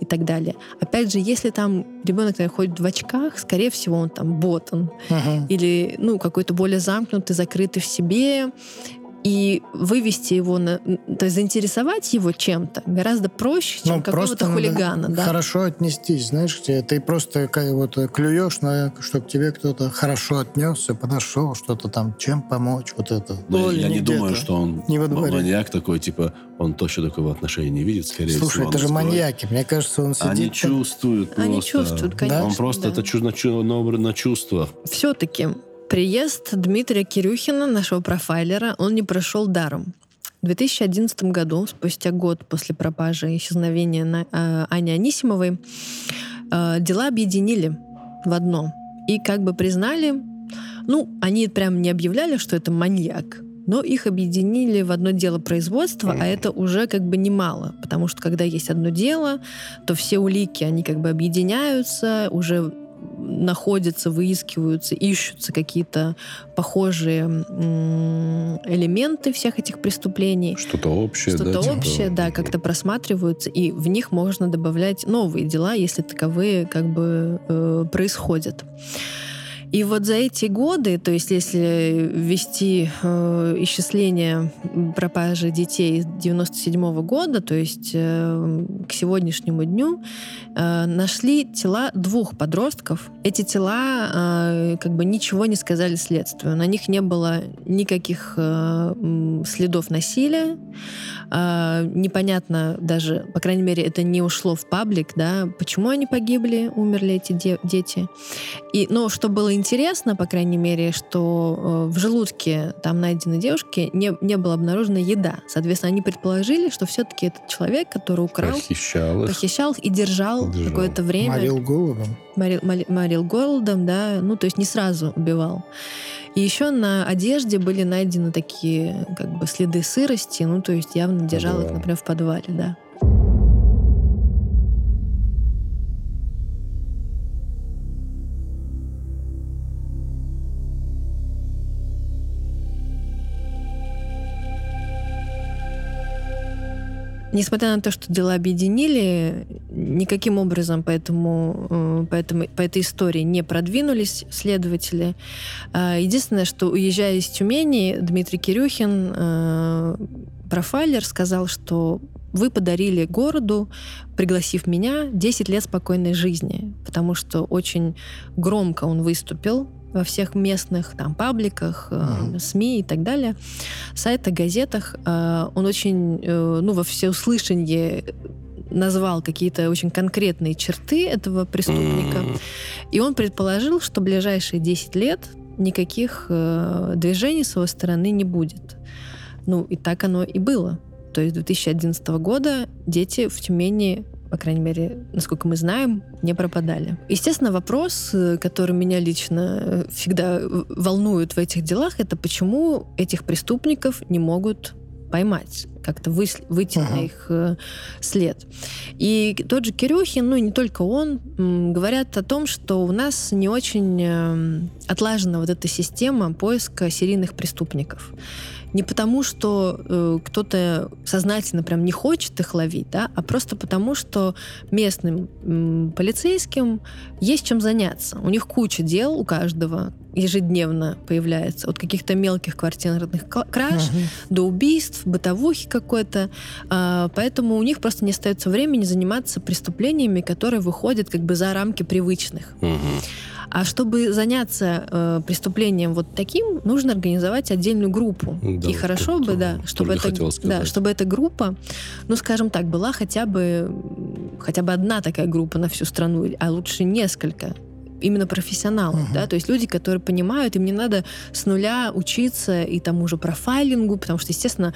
и так далее. Опять же, если там ребенок наверное, ходит в очках, скорее всего, он там ботан Мгм. или ну какой-то более замкнутый, закрытый в себе, и вывести его на, то есть заинтересовать его чем-то гораздо проще, чем Ну, какого-то хулигана, да. Хорошо отнестись, знаешь, ты просто как вот клюешь, на, чтобы тебе кто-то хорошо отнесся, подошел, что-то там, чем помочь, вот это. Более я не думаю, что он не маньяк такой, типа, он точно такого отношения не видит, скорее Слушай, всего. это он же скроет. маньяки. Мне кажется, он сидит... Они там- чувствуют просто. Они чувствуют, конечно. Он просто да. это чу- на, чу- на, чувство. Все-таки приезд Дмитрия Кирюхина, нашего профайлера, он не прошел даром. В 2011 году, спустя год после пропажи и исчезновения э, Ани Анисимовой, Э, дела объединили в одно. И как бы признали, ну, они прям не объявляли, что это маньяк, но их объединили в одно дело производства, а это уже как бы немало, потому что когда есть одно дело, то все улики, они как бы объединяются, уже находятся, выискиваются, ищутся какие-то похожие элементы всех этих преступлений. Что-то общее, Что-то да? Что-то типа общее, да, как-то просматриваются, и в них можно добавлять новые дела, если таковые как бы э, происходят. И вот за эти годы, то есть если ввести э, исчисление пропажи детей с 97 -го года, то есть э, к сегодняшнему дню, э, нашли тела двух подростков. Эти тела э, как бы ничего не сказали следствию. На них не было никаких э, следов насилия. Э, непонятно даже, по крайней мере, это не ушло в паблик, да, почему они погибли, умерли эти де дети. И, но что было интересно, по крайней мере, что э, в желудке там найденной девушки не, не было обнаружена еда. Соответственно, они предположили, что все-таки этот человек, который украл, похищал их, похищал их и держал, держал. какое-то время. Морил голодом. Морил, морил голодом, да, ну то есть не сразу убивал. И еще на одежде были найдены такие как бы следы сырости, ну то есть явно держал да. их, например, в подвале, да. Несмотря на то, что дела объединили, никаким образом по, этому, э, по, этому, по этой истории не продвинулись следователи. А, единственное, что уезжая из Тюмени, Дмитрий Кирюхин, э, профайлер, сказал, что вы подарили городу, пригласив меня, 10 лет спокойной жизни, потому что очень громко он выступил во всех местных там пабликах, mm-hmm. СМИ и так далее, сайтах, газетах. Э, он очень, ну, во всеуслышание назвал какие-то очень конкретные черты этого преступника. Mm-hmm. И он предположил, что ближайшие 10 лет никаких э, движений с его стороны не будет. Ну, и так оно и было. То есть 2011 года дети в Тюмени по крайней мере, насколько мы знаем, не пропадали. Естественно, вопрос, э, который меня лично э, всегда волнует в этих делах, это почему этих преступников не могут поймать, как-то вы, выйти ага. на их э, след. И тот же Кирюхин, ну и не только он, м, говорят о том, что у нас не очень э, отлажена вот эта система поиска серийных преступников не потому, что э, кто-то сознательно прям не хочет их ловить, да, а просто потому, что местным м, полицейским есть чем заняться. У них куча дел у каждого ежедневно появляется. От каких-то мелких квартирных краж uh-huh. до убийств, бытовухи какой-то. А, поэтому у них просто не остается времени заниматься преступлениями, которые выходят как бы за рамки привычных. Uh-huh. А чтобы заняться э, преступлением вот таким, нужно организовать отдельную группу. Да, и хорошо бы, да, чтобы это, да, чтобы эта группа, ну, скажем так, была хотя бы хотя бы одна такая группа на всю страну, а лучше несколько именно профессионалов, uh-huh. да, то есть люди, которые понимают, им не надо с нуля учиться и тому же профайлингу, потому что, естественно,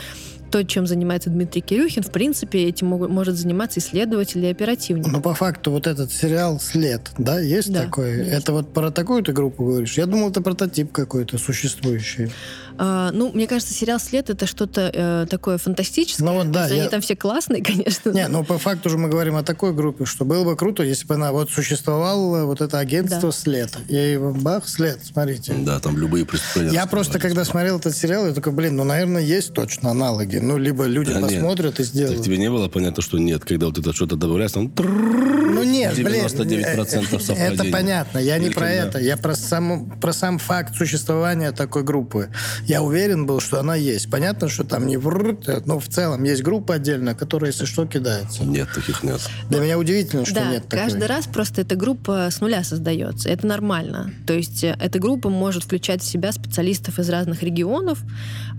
то, чем занимается Дмитрий Кирюхин, в принципе, этим могут, может заниматься исследователь и оперативник. Ну, по факту, вот этот сериал «След», да, есть да, такой? Есть. Это вот про такую-то группу говоришь? Я думал, это прототип какой-то существующий. А, ну, мне кажется, сериал «След» — это что-то э, такое фантастическое. Ну, вот, да, я... Они там все классные, конечно. Не, ну, по факту же мы говорим о такой группе, что было бы круто, если бы она вот существовала, вот это агентство да. «След». И бах, «След», смотрите. Да, там любые преступления. Я просто, когда смотрел этот сериал, я такой, блин, ну, наверное, есть точно аналоги. Ну, либо люди да посмотрят нет. и сделают. Так тебе не было понятно, что нет, когда вот это что-то добавляется, там... Ну нет, 99% блин. 99% Это понятно, я не про это. Я про сам, про сам факт существования такой группы. Я уверен был, что она есть. Понятно, что там не врут, но в целом есть группа отдельная, которая, если что, кидается. Нет, таких нет. Для меня удивительно, что да, нет такой. каждый раз просто эта группа с нуля создается. Это нормально. То есть э, эта группа может включать в себя специалистов из разных регионов.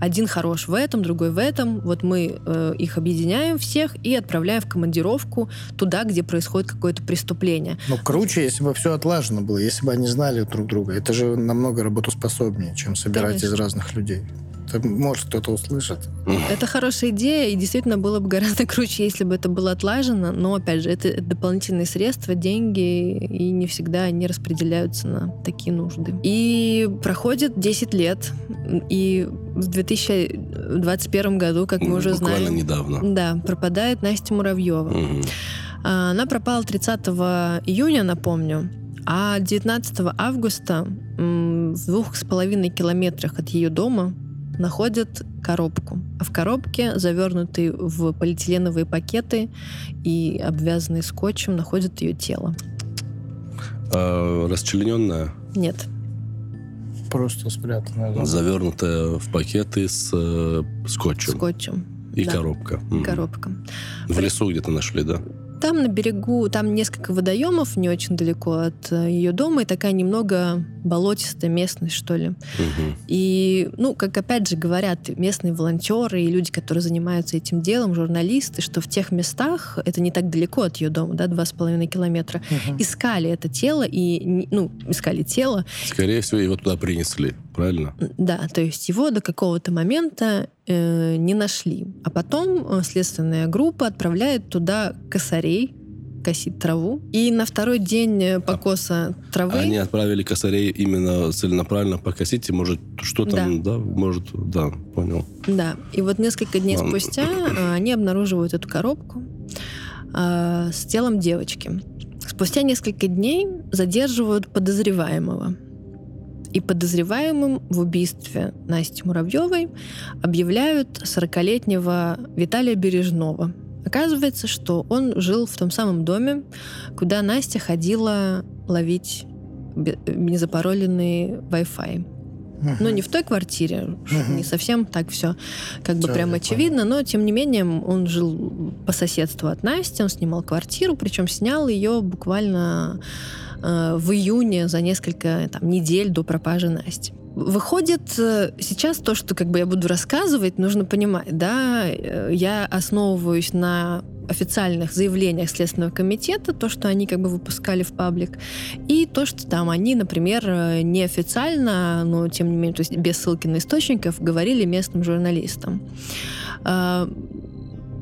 Один хорош в этом, другой в этом. Вот мы э, их объединяем всех и отправляем в командировку туда, где происходит какое-то преступление. Ну, круче, если бы все отлажено было, если бы они знали друг друга. Это же намного работоспособнее, чем собирать Конечно. из разных людей. Это может кто-то услышит. Это хорошая идея, и действительно было бы гораздо круче, если бы это было отлажено. Но, опять же, это дополнительные средства, деньги, и не всегда они распределяются на такие нужды. И проходит 10 лет, и в 2021 году, как мы уже Буквально знаем... недавно. Да, пропадает Настя Муравьева. А, Она пропала 30 июня, напомню, а 19 августа в двух с половиной километрах от ее дома находят коробку. А в коробке, завернутые в полиэтиленовые пакеты и обвязанные скотчем, находят ее тело. А, расчлененная, Нет, Просто спрятанная. да. завернутая в пакеты с э, скотчем. скотчем. И да. коробка. Мгм. Коробка. В лесу где-то нашли, да? Там на берегу, там несколько водоемов, не очень далеко от э, ее дома, и такая немного болотистая местность, что ли. Мгм. И, ну, как опять же говорят местные волонтеры и люди, которые занимаются этим делом, журналисты, что в тех местах, это не так далеко от ее дома, да, два с половиной километра, Мгм. искали это тело и, ну, искали тело, Скорее всего, его туда принесли, правильно? да, то есть его до какого-то момента э, не нашли. А потом э, следственная группа отправляет туда косарей косить траву. И на второй день э, покоса травы... Они отправили косарей именно целенаправленно покосить, и может, что там, да, может, да, понял. Да, и вот несколько дней Ладно. спустя э, они обнаруживают эту коробку э, с телом девочки. Спустя несколько дней задерживают подозреваемого. И подозреваемым в убийстве Насти Муравьевой объявляют 40-летнего Виталия Бережного. Оказывается, что он жил в том самом доме, куда Настя ходила ловить незапароленный Wi-Fi. Мгм. Ну, не в той квартире, не совсем так все как бы Всё, прям очевидно, но тем не менее он жил по соседству от Насти, он снимал квартиру, причем снял ее буквально в июне за несколько там, недель до пропажи Насти. Выходит, э, сейчас то, что как бы я буду рассказывать, нужно понимать, да, э, я основываюсь на официальных заявлениях Следственного комитета, то, что они как бы выпускали в паблик, и то, что там они, например, э, неофициально, но тем не менее, то есть без ссылки на источников, говорили местным журналистам.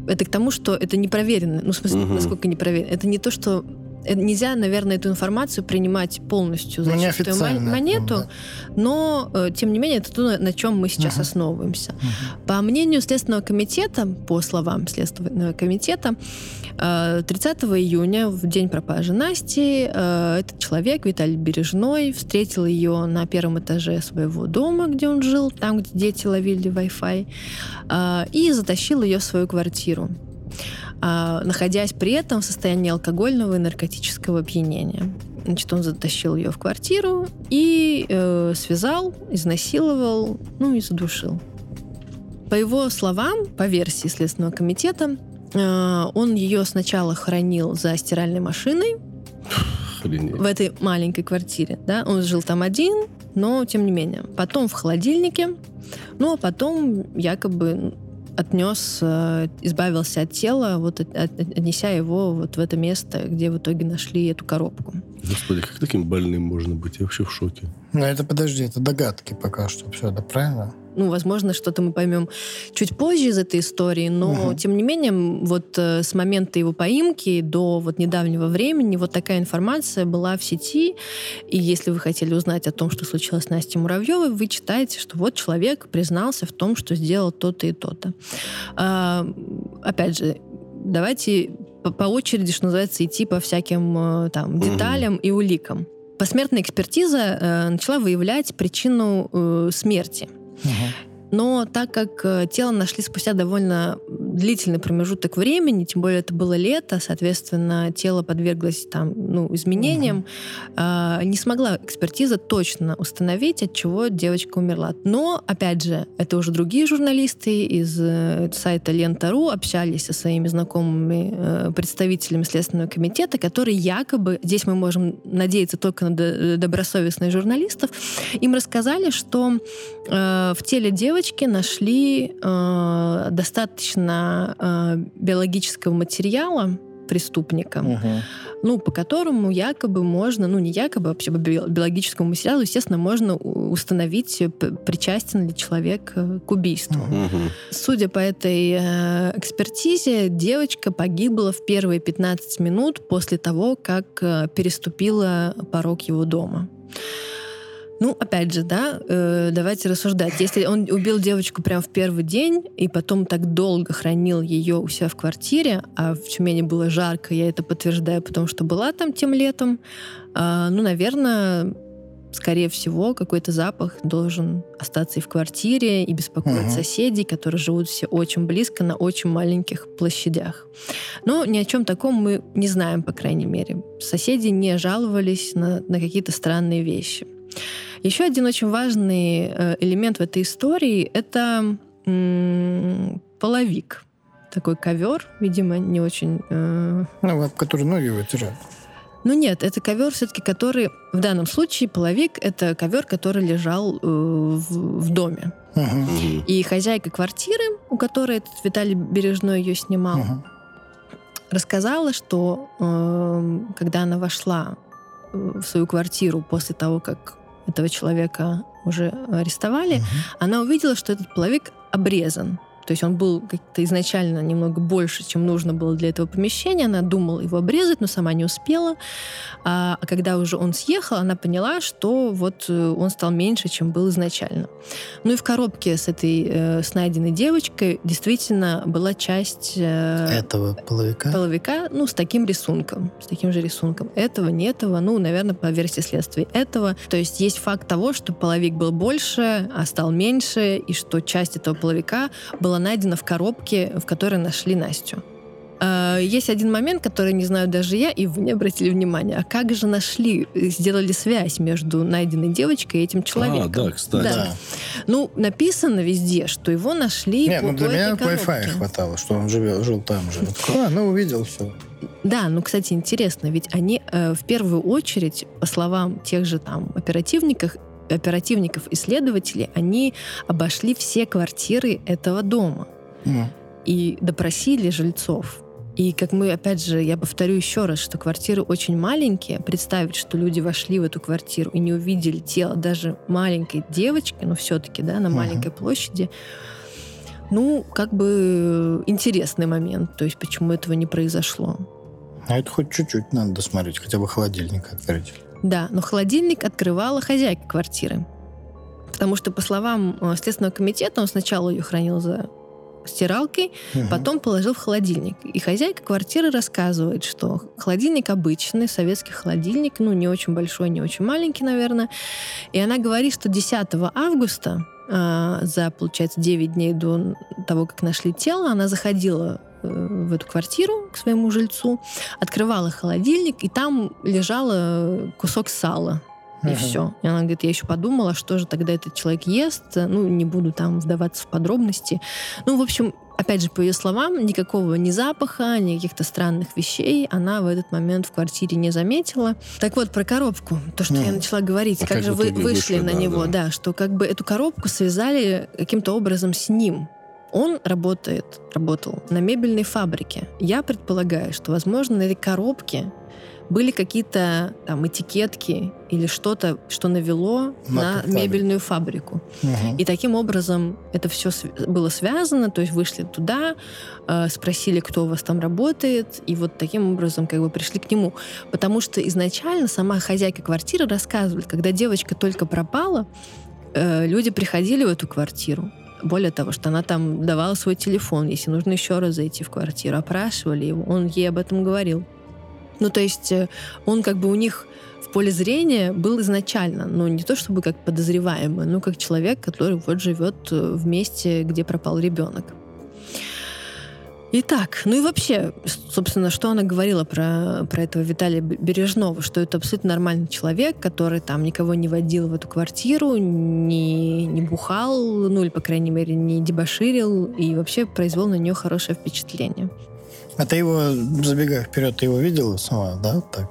Это к тому, что это не проверено. Ну, в смысле, Мгм. насколько не проверено. Это не то, что... это нельзя, наверное, эту информацию принимать полностью за Ну, чистую монету, да. но, э, тем не менее, это то, на чем мы сейчас Мгм. основываемся. Мгм. По мнению Следственного комитета, по словам Следственного комитета, э, 30 июня, в день пропажи Насти, э, этот человек, Виталий Бережной, встретил ее на первом этаже своего дома, где он жил, там, где дети ловили Wi-Fi, э, и затащил ее в свою квартиру находясь при этом в состоянии алкогольного и наркотического опьянения. Значит, он затащил ее в квартиру и э, связал, изнасиловал, ну и задушил. По его словам, по версии Следственного комитета, э, он ее сначала хранил за стиральной машиной Охренеть. в этой маленькой квартире. Да? Он жил там один, но тем не менее. Потом в холодильнике, ну а потом якобы отнес, э, избавился от тела, вот от- от- отнеся его вот в это место, где в итоге нашли эту коробку. Господи, как таким больным можно быть? Я вообще в шоке. Ну, это подожди, это догадки пока что. Все, да, правильно? Ну, возможно, что-то мы поймем чуть позже из этой истории, но, Мгм. тем не менее, вот э, с момента его поимки до вот недавнего времени вот такая информация была в сети, и если вы хотели узнать о том, что случилось с Настей Муравьевой, вы читаете, что вот человек признался в том, что сделал то-то и то-то. А, опять же, давайте по, по очереди, что называется, идти по всяким э, там деталям и уликам. Посмертная экспертиза э, начала выявлять причину э, смерти. Но так как э, тело нашли спустя довольно длительный промежуток времени, тем более это было лето, соответственно, тело подверглось там, ну, изменениям, а, не смогла экспертиза точно установить, от чего девочка умерла. Но, опять же, это уже другие журналисты из э, сайта Лента.ру общались со своими знакомыми э, представителями Следственного комитета, которые якобы, здесь мы можем надеяться только на до- добросовестных журналистов, им рассказали, что э, в теле девочки нашли э, достаточно э, биологического материала, преступника, угу. ну, по которому якобы можно, ну, не якобы, а вообще по биологическому материалу, естественно, можно установить, причастен ли человек э, к убийству. Угу. Судя по этой э, экспертизе, девочка погибла в первые 15 минут после того, как э, переступила порог его дома. Ну, опять же, да, э, давайте рассуждать. Если он убил девочку прямо в первый день и потом так долго хранил ее у себя в квартире, а в Тюмени было жарко, я это подтверждаю, потому что была там тем летом, э, ну, наверное, скорее всего, какой-то запах должен остаться и в квартире, и беспокоить угу. соседей, которые живут все очень близко на очень маленьких площадях. Но ни о чем таком мы не знаем, по крайней мере. Соседи не жаловались на, на какие-то странные вещи. Еще один очень важный э, элемент в этой истории — это половик. Такой ковер, видимо, не очень... Э... Ну, который ноги вытирают. Ну нет, это ковер все-таки, который в данном случае половик это ковер, который лежал э, в, в доме. Угу. И хозяйка квартиры, у которой этот Виталий Бережной ее снимал, угу. рассказала, что э, когда она вошла э, в свою квартиру после того, как этого человека уже арестовали, угу. она увидела, что этот половик обрезан. То есть он был как-то изначально немного больше, чем нужно было для этого помещения. Она думала его обрезать, но сама не успела. А, а когда уже он съехал, она поняла, что вот э, он стал меньше, чем был изначально. Ну и в коробке с этой э, с найденной девочкой действительно была часть... Э, этого половика? Половика, ну, с таким рисунком. С таким же рисунком. Этого, не этого, ну, наверное, по версии следствия этого. То есть есть факт того, что половик был больше, а стал меньше, и что часть этого половика была была найдена в коробке, в которой нашли Настю. А, есть один момент, который не знаю даже я, и вы не обратили внимания. А как же нашли, сделали связь между найденной девочкой и этим человеком? А, да, кстати. Да. Ну, написано везде, что его нашли Нет, ну для меня Wi-Fi хватало, что он живет, жил там же. А, ну увидел все. Да, ну, кстати, интересно, ведь они э, в первую очередь, по словам тех же там оперативников, оперативников и следователей, они обошли все квартиры этого дома mm. и допросили жильцов. И как мы, опять же, я повторю еще раз, что квартиры очень маленькие. Представить, что люди вошли в эту квартиру и не увидели тело даже маленькой девочки, но все-таки, да, на uh-huh. маленькой площади, ну, как бы интересный момент, то есть почему этого не произошло. А это хоть чуть-чуть надо досмотреть, хотя бы холодильник открыть. Да, но холодильник открывала хозяйка квартиры. Потому что, по словам э, Следственного комитета, он сначала ее хранил за стиралкой, угу. потом положил в холодильник. И хозяйка квартиры рассказывает, что холодильник обычный, советский холодильник, ну, не очень большой, не очень маленький, наверное. И она говорит, что 10 августа, э, за, получается, 9 дней до того, как нашли тело, она заходила в эту квартиру к своему жильцу, открывала холодильник, и там лежало кусок сала. И uh-huh. все. И она говорит, я еще подумала, что же тогда этот человек ест. Ну, не буду там вдаваться в подробности. Ну, в общем, опять же, по ее словам, никакого ни запаха, ни каких-то странных вещей она в этот момент в квартире не заметила. Так вот, про коробку. То, что ну, я начала говорить, а как, как же вы вышли, вышли на да, него, да. да, что как бы эту коробку связали каким-то образом с ним. Он работает, работал на мебельной фабрике. Я предполагаю, что, возможно, на этой коробке были какие-то там этикетки или что-то, что навело на, на мебельную фабрику. Угу. И таким образом это все было связано, то есть вышли туда, э, спросили, кто у вас там работает, и вот таким образом как бы пришли к нему. Потому что изначально сама хозяйка квартиры рассказывала, когда девочка только пропала, э, люди приходили в эту квартиру, более того, что она там давала свой телефон, если нужно еще раз зайти в квартиру, опрашивали его, он ей об этом говорил. Ну, то есть э, он как бы у них в поле зрения был изначально, ну, не то чтобы как подозреваемый, но как человек, который вот живет э, в месте, где пропал ребенок. Итак, ну и вообще, собственно, что она говорила про, про этого Виталия Бережного, что это абсолютно нормальный человек, который там никого не водил в эту квартиру, не, не бухал, ну или, по крайней мере, не дебоширил, и вообще произвел на нее хорошее впечатление. А ты его, забегая вперед, ты его видела сама, да? Так?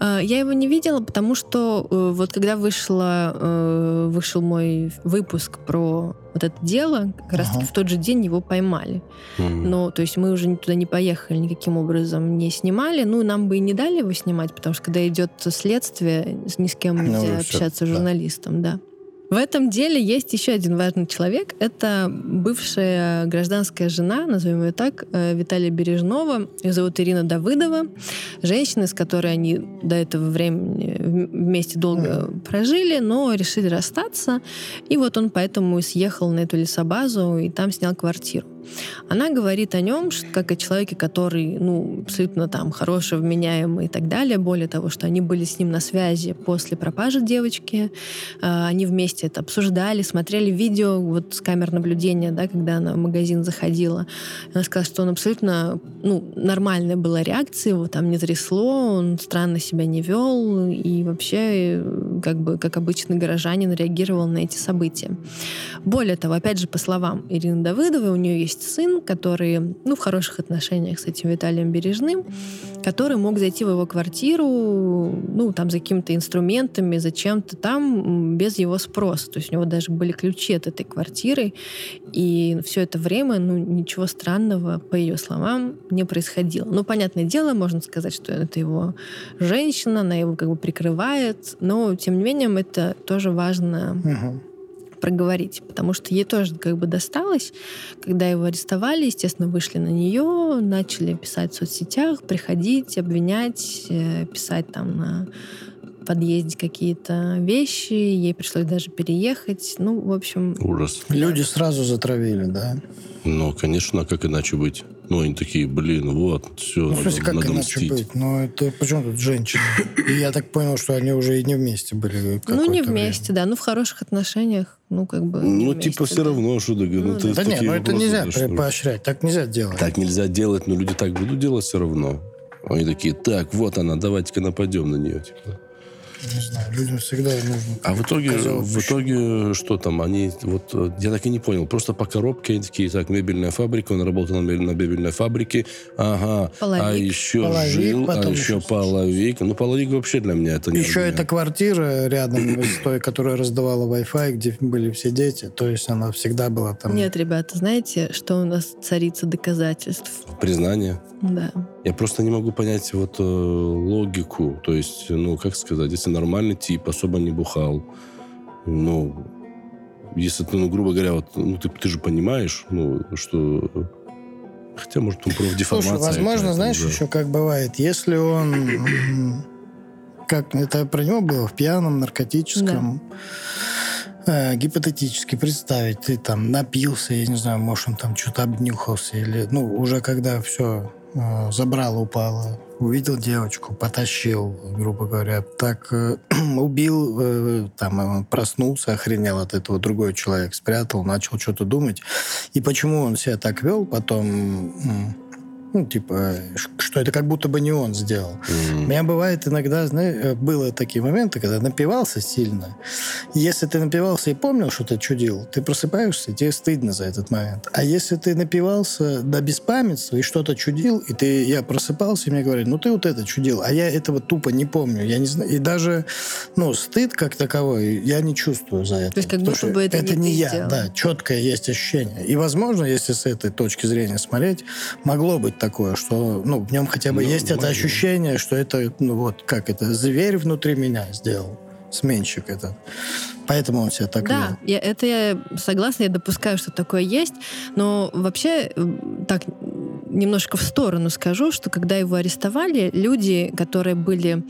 А, я его не видела, потому что э, вот когда вышла, э, вышел мой выпуск про вот это дело, как раз таки в тот же день его поймали. Мгм. Но, то есть мы уже туда не поехали, никаким образом не снимали. Ну, нам бы и не дали его снимать, потому что когда идет следствие, ни с кем Ну, нельзя всё, общаться да. журналистам, да. В этом деле есть еще один важный человек. Это бывшая гражданская жена, назовем ее так, э, Виталия Бережного. Ее зовут Ирина Давыдова. Женщина, с которой они до этого времени вм- вместе долго прожили, но решили расстаться. И вот он поэтому и съехал на эту лесобазу и там снял квартиру. Она говорит о нем как о человеке, который, ну, абсолютно там хороший, вменяемый и так далее. Более того, что они были с ним на связи после пропажи девочки. А, Они вместе это обсуждали, смотрели видео вот с камер наблюдения, да, когда она в магазин заходила. Она сказала, что он абсолютно, ну, нормальная была реакция, его там не трясло, он странно себя не вел и вообще, э, как бы, как обычный горожанин реагировал на эти события. Более того, опять же, по словам Ирины Давыдовой, у нее есть сын, который, ну, в хороших отношениях с этим Виталием Бережным, который мог зайти в его квартиру, ну, там, за какими-то инструментами, за чем-то там, без его спроса. То есть у него даже были ключи от этой квартиры, и все это время, ну, ничего странного, по ее словам, не происходило. Ну, понятное дело, можно сказать, что это его женщина, она его как бы прикрывает, но, тем не менее, это тоже важно Мгм. Проговорить, потому что ей тоже как бы досталось. Когда его арестовали, естественно, вышли на нее, начали писать в соцсетях, приходить, обвинять, э, писать там на подъезде какие-то вещи, ей пришлось даже переехать. Ну, в общем, Ужас. Люди сразу затравили, да. Ну, конечно, а как иначе быть? Ну, они такие, блин, вот, все, Ну, в надо, смысле, как надо иначе мстить. быть? Ну, это почему тут женщина? И я так понял, что они уже и не вместе были. ну, не время. вместе, да, ну, в хороших отношениях, ну, как бы... Ну, вместе, типа, все да. равно, что ты, ну, Ну, ты Да нет, ну это нельзя поощрять, так нельзя делать. Так нельзя делать, но люди так будут делать все равно. Они такие, так, вот она, давайте-ка нападем на нее. типа. Не знаю, людям всегда нужно. А в итоге, в итоге, что там, они, вот, я так и не понял, просто по коробке они такие, так, мебельная фабрика, он работал на, мебель- на мебельной фабрике, ага, а Половик. еще Половик, жил, а еще половик. Ну, половик вообще для меня это не Еще эта квартира рядом с той, которая раздавала Wi-Fi, где были все дети. То есть она всегда была там. Нет, ребята, знаете, что у нас царица доказательств? Признание. Да. Я просто не могу понять вот э, логику. То есть, ну, как сказать, если нормальный тип, особо не бухал, ну, если ты, ну, грубо говоря, вот, ну, ты, ты же понимаешь, ну, что... Хотя, может, он профдеформация. Слушай, возможно, знаешь, да. еще как бывает, если он, как это про него было, в пьяном, наркотическом, э, гипотетически представить, ты там напился, я не знаю, может, он там что-то обнюхался, или, ну, уже когда все забрало, упало, увидел девочку, потащил, грубо говоря, так э, убил, э, там, э, проснулся, охренел от этого, другой человек спрятал, начал что-то думать. И почему он себя так вел, потом, ну, типа, что это как будто бы не он сделал. У М. меня бывает иногда, знаешь, было такие моменты, когда напивался сильно. Если ты напивался и помнил, что ты чудил, ты просыпаешься, и тебе стыдно за этот момент. А если ты напивался до беспамятства и что-то чудил, и ты, я просыпался, и мне говорят, ну ты вот это чудил, а я этого тупо не помню. Я не знаю. И даже, ну, стыд как таковой я не чувствую за это. То есть как будто бы это не не ты я, сделал. да, четкое есть ощущение. И, возможно, если с этой точки зрения смотреть, могло быть такое, что ну, в нем хотя бы Ну, есть это ощущение, что это, ну вот, как это, зверь внутри меня сделал, сменщик этот. Поэтому он себя так Да, вел. я, это я согласна, я допускаю, что такое есть, но вообще так немножко в сторону скажу, что когда его арестовали, люди, которые были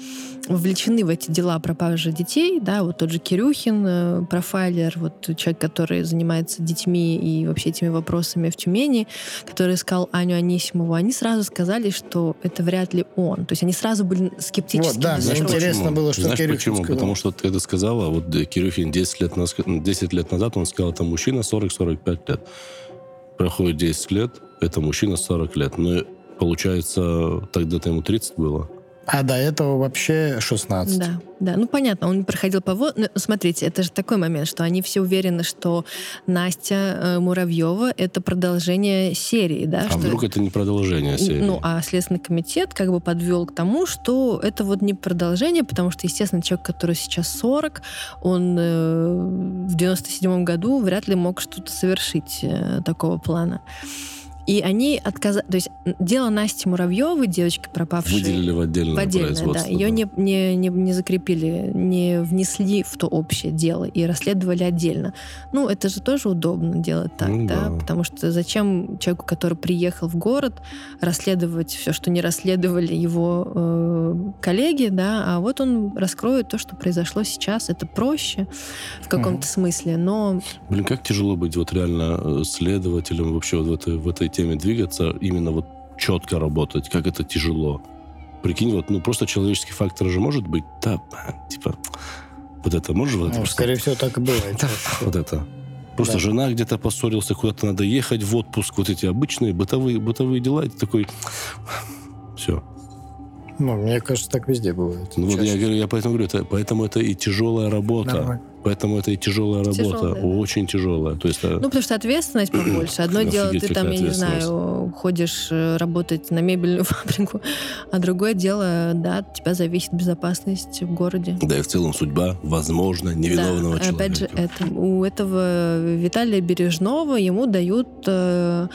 вовлечены в эти дела пропажи детей, да, вот тот же Кирюхин, э, профайлер, вот человек, который занимается детьми и вообще этими вопросами в Тюмени, который искал Аню Анисимову, они сразу сказали, что это вряд ли он. То есть они сразу были скептически Вот, да, мне интересно было, что Знаешь Кирюхин почему? сказал. Потому что ты это сказала, вот э, Кирюхин 10 лет, наз- 10 лет назад, он сказал, это мужчина 40-45 лет. Проходит 10 лет, это мужчина 40 лет. Ну, получается, тогда-то ему 30 было. А до этого вообще 16. Да, да. Ну, понятно, он проходил по... во- Ну, смотрите, это же такой момент, что они все уверены, что Настя э, Муравьева — это продолжение серии, да? А что... вдруг это не продолжение серии? Ну, а Следственный комитет как бы подвел к тому, что это вот не продолжение, потому что, естественно, человек, который сейчас 40, он э, в 97 году вряд ли мог что-то совершить э, такого плана. И они отказали... То есть дело Насти Муравьевой, девочки пропавшей... Выделили в отдельное, В отдельное, да. производство. Ее не, не, не, не закрепили, не внесли в то общее дело и расследовали отдельно. Ну, это же тоже удобно делать так, Ну да? да. Потому что зачем человеку, который приехал в город, расследовать все, что не расследовали его э, коллеги, да? А вот он раскроет то, что произошло сейчас. Это проще в каком-то смысле, но Блин, как тяжело быть вот реально э, следователем, вообще вот в этой, в этой теме двигаться, именно вот четко работать, как это тяжело. Прикинь, вот, ну, просто человеческий фактор же может быть, да, а, типа, вот это можешь вот это Ну, просто- скорее всего, так и бывает. Да, вот это. Просто Да. жена где-то поссорился, куда-то надо ехать в отпуск, вот эти обычные бытовые, бытовые дела, ты такой, все. Ну, мне кажется, так везде бывает. Ну, вот я говорю, я поэтому говорю, это, поэтому это и тяжелая работа. Нормально. Поэтому это и тяжелая работа, Тяжелая. очень тяжелая. То есть, э, Ну, потому что ответственность побольше. Одно дело, ты там, я не знаю, ходишь э, работать на мебельную фабрику, а другое дело, да, от тебя зависит безопасность в городе. да и в целом судьба, возможно, невиновного да, человека. опять же, это, у этого Виталия Бережного ему дают э,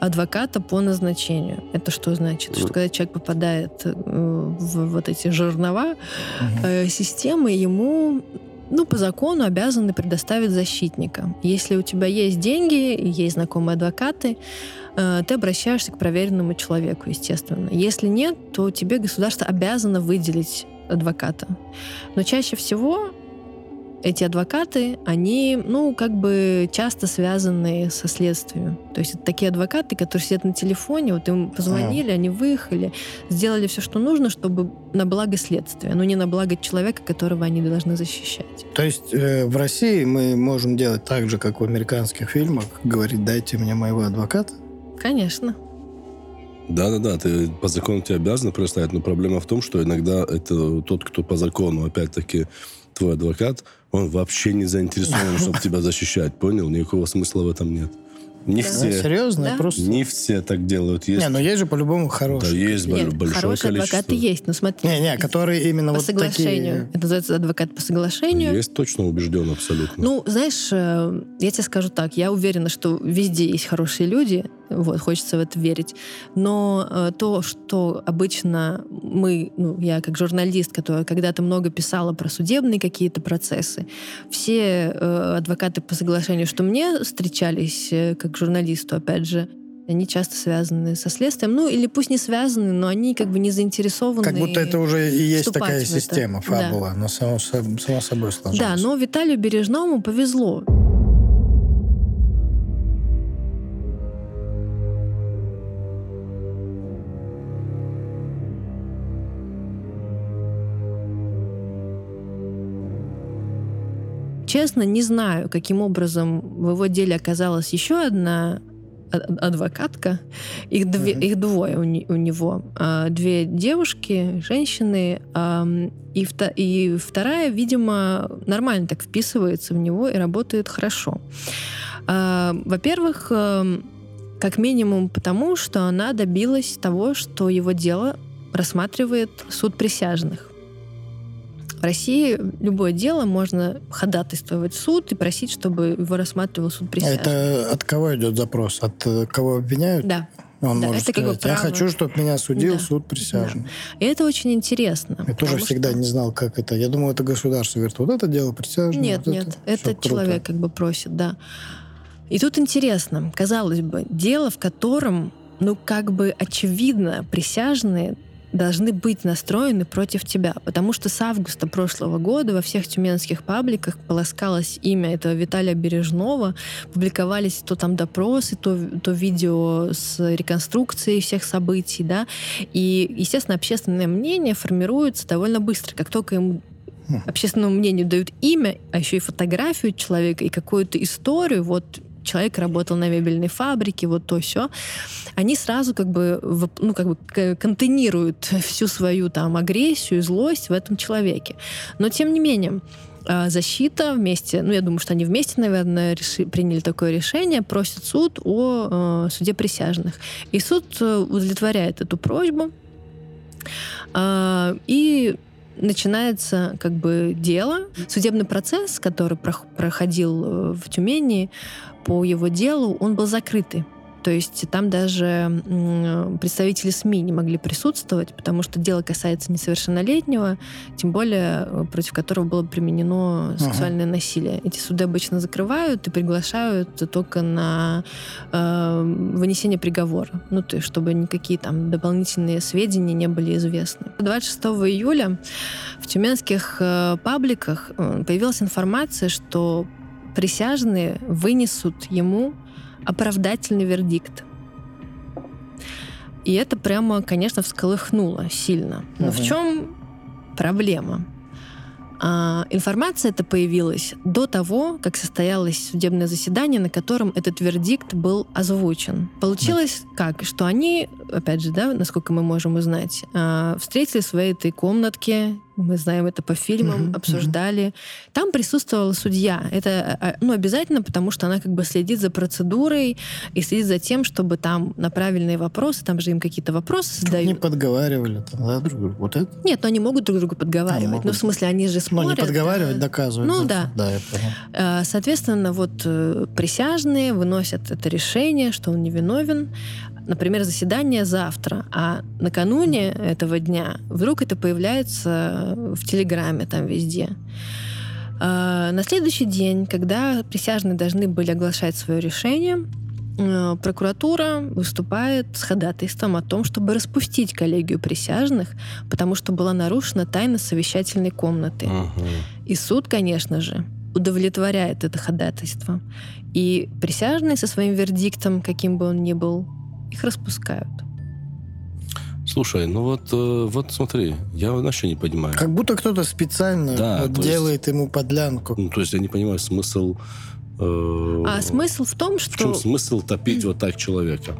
адвоката по назначению. Это что значит? Что когда человек попадает э, в вот эти жернова э, системы, ему ну, по закону обязаны предоставить защитника. Если у тебя есть деньги, есть знакомые адвокаты, э, ты обращаешься к проверенному человеку, естественно. Если нет, то тебе государство обязано выделить адвоката. Но чаще всего эти адвокаты, они, ну, как бы часто связаны со следствием. То есть это такие адвокаты, которые сидят на телефоне, вот им позвонили, они выехали, сделали все, что нужно, чтобы на благо следствия, но не на благо человека, которого они должны защищать. То есть э, в России мы можем делать так же, как в американских фильмах, говорить, дайте мне моего адвоката. Конечно. Да-да-да, ты по закону тебе обязаны представить, но проблема в том, что иногда это тот, кто по закону, опять-таки, твой адвокат, он вообще не заинтересован, чтобы тебя защищать, понял? Никакого смысла в этом нет. Не Да. Ну, все, серьезно? Да. Просто... не все так делают. Есть, Не, ну есть же по-любому да, хорошие. есть Нет, большое хорошие количество. адвокаты есть, но смотри. Не-не, которые именно по вот соглашению. такие... Это называется адвокат по соглашению. Есть точно убежден абсолютно. Ну, знаешь, э, я тебе скажу так, я уверена, что везде есть хорошие люди, вот, хочется в это верить, но э, то, что обычно мы, ну, я как журналист, которая когда-то много писала про судебные какие-то процессы, все э, адвокаты по соглашению, что мне встречались э, как журналисту, опять же, они часто связаны со следствием, ну или пусть не связаны, но они как бы не заинтересованы. Как будто это уже и есть такая система, Да. фабула. Она само, соб- само собой сложилась. Да, но Виталию Бережному повезло. Честно, не знаю, каким образом в его деле оказалась еще одна а- адвокатка. Их, две- Мгм. их двое у, не- у него. А, Две девушки, женщины. ам, И, вта- и вторая, видимо, нормально так вписывается в него и работает хорошо. А, Во-первых, как минимум потому, что она добилась того, что его дело рассматривает суд присяжных. В России любое дело можно ходатайствовать в суд и просить, чтобы его рассматривал суд присяжных. это от кого идет запрос? От э, кого обвиняют? Да. Он Да, может это как бы сказать, я право. хочу, чтобы меня судил Да. суд присяжный. И это очень интересно. Я тоже всегда что- не знал, как это. Я думал, это государство говорит, вот это дело присяжного. Нет, вот нет, это круто. человек как бы просит, да. И тут интересно, казалось бы, дело, в котором, ну, как бы очевидно, присяжные должны быть настроены против тебя, потому что с августа прошлого года во всех тюменских пабликах полоскалось имя этого Виталия Бережного, публиковались то там допросы, то, то видео с реконструкцией всех событий, да, и, естественно, общественное мнение формируется довольно быстро, как только ему Хм. общественному мнению дают имя, а еще и фотографию человека и какую-то историю, вот человек работал на мебельной фабрике, вот то все, они сразу как бы, ну, как бы контейнируют всю свою там агрессию, злость в этом человеке. Но тем не менее, а, защита вместе, ну, я думаю, что они вместе, наверное, реши, приняли такое решение, просят суд о э, суде присяжных. И суд э, удовлетворяет эту просьбу. Э, и начинается как бы дело. Судебный процесс, который проходил э, в Тюмени по его делу, он был закрытый. То есть там даже представители СМИ не могли присутствовать, потому что дело касается несовершеннолетнего, тем более э, против которого было применено сексуальное ага. насилие. Эти суды обычно закрывают и приглашают только на э, вынесение приговора, ну то есть чтобы никакие там дополнительные сведения не были известны. 26 июля в тюменских э, пабликах э, появилась информация, что присяжные вынесут ему оправдательный вердикт. И это прямо, конечно, всколыхнуло сильно. Но угу. в чем проблема? А, информация эта появилась до того, как состоялось судебное заседание, на котором этот вердикт был озвучен. Получилось да. как? Что они, опять же, да, насколько мы можем узнать, а, встретили в своей этой комнатке, мы знаем это по фильмам, mm-hmm. обсуждали. Там присутствовала судья. Это а, ну, обязательно, потому что она как бы следит за процедурой и следит за тем, чтобы там на правильные вопросы, там же им какие-то вопросы задают. Не подговаривали да, друг другу? Вот это? Нет, но они могут друг другу подговаривать. А, ну, в смысле, они же смотрят. Ну, не подговаривать, доказывать. Ну, да. Да. А, соответственно, вот э, присяжные выносят это решение, что он невиновен например, заседание завтра, а накануне этого дня вдруг это появляется в Телеграме, там везде. А, на следующий день, когда присяжные должны были оглашать свое решение, э, прокуратура выступает с ходатайством о том, чтобы распустить коллегию присяжных, потому что была нарушена тайна совещательной комнаты. Ага. И суд, конечно же, удовлетворяет это ходатайство. И присяжные со своим вердиктом, каким бы он ни был, их распускают. Слушай, ну вот, э, вот смотри, я вообще не понимаю. Как будто кто-то специально да, вот делает есть, ему подлянку. Ну, то есть я не понимаю смысл... Э, а смысл в том, что... В чем смысл топить вот так человека?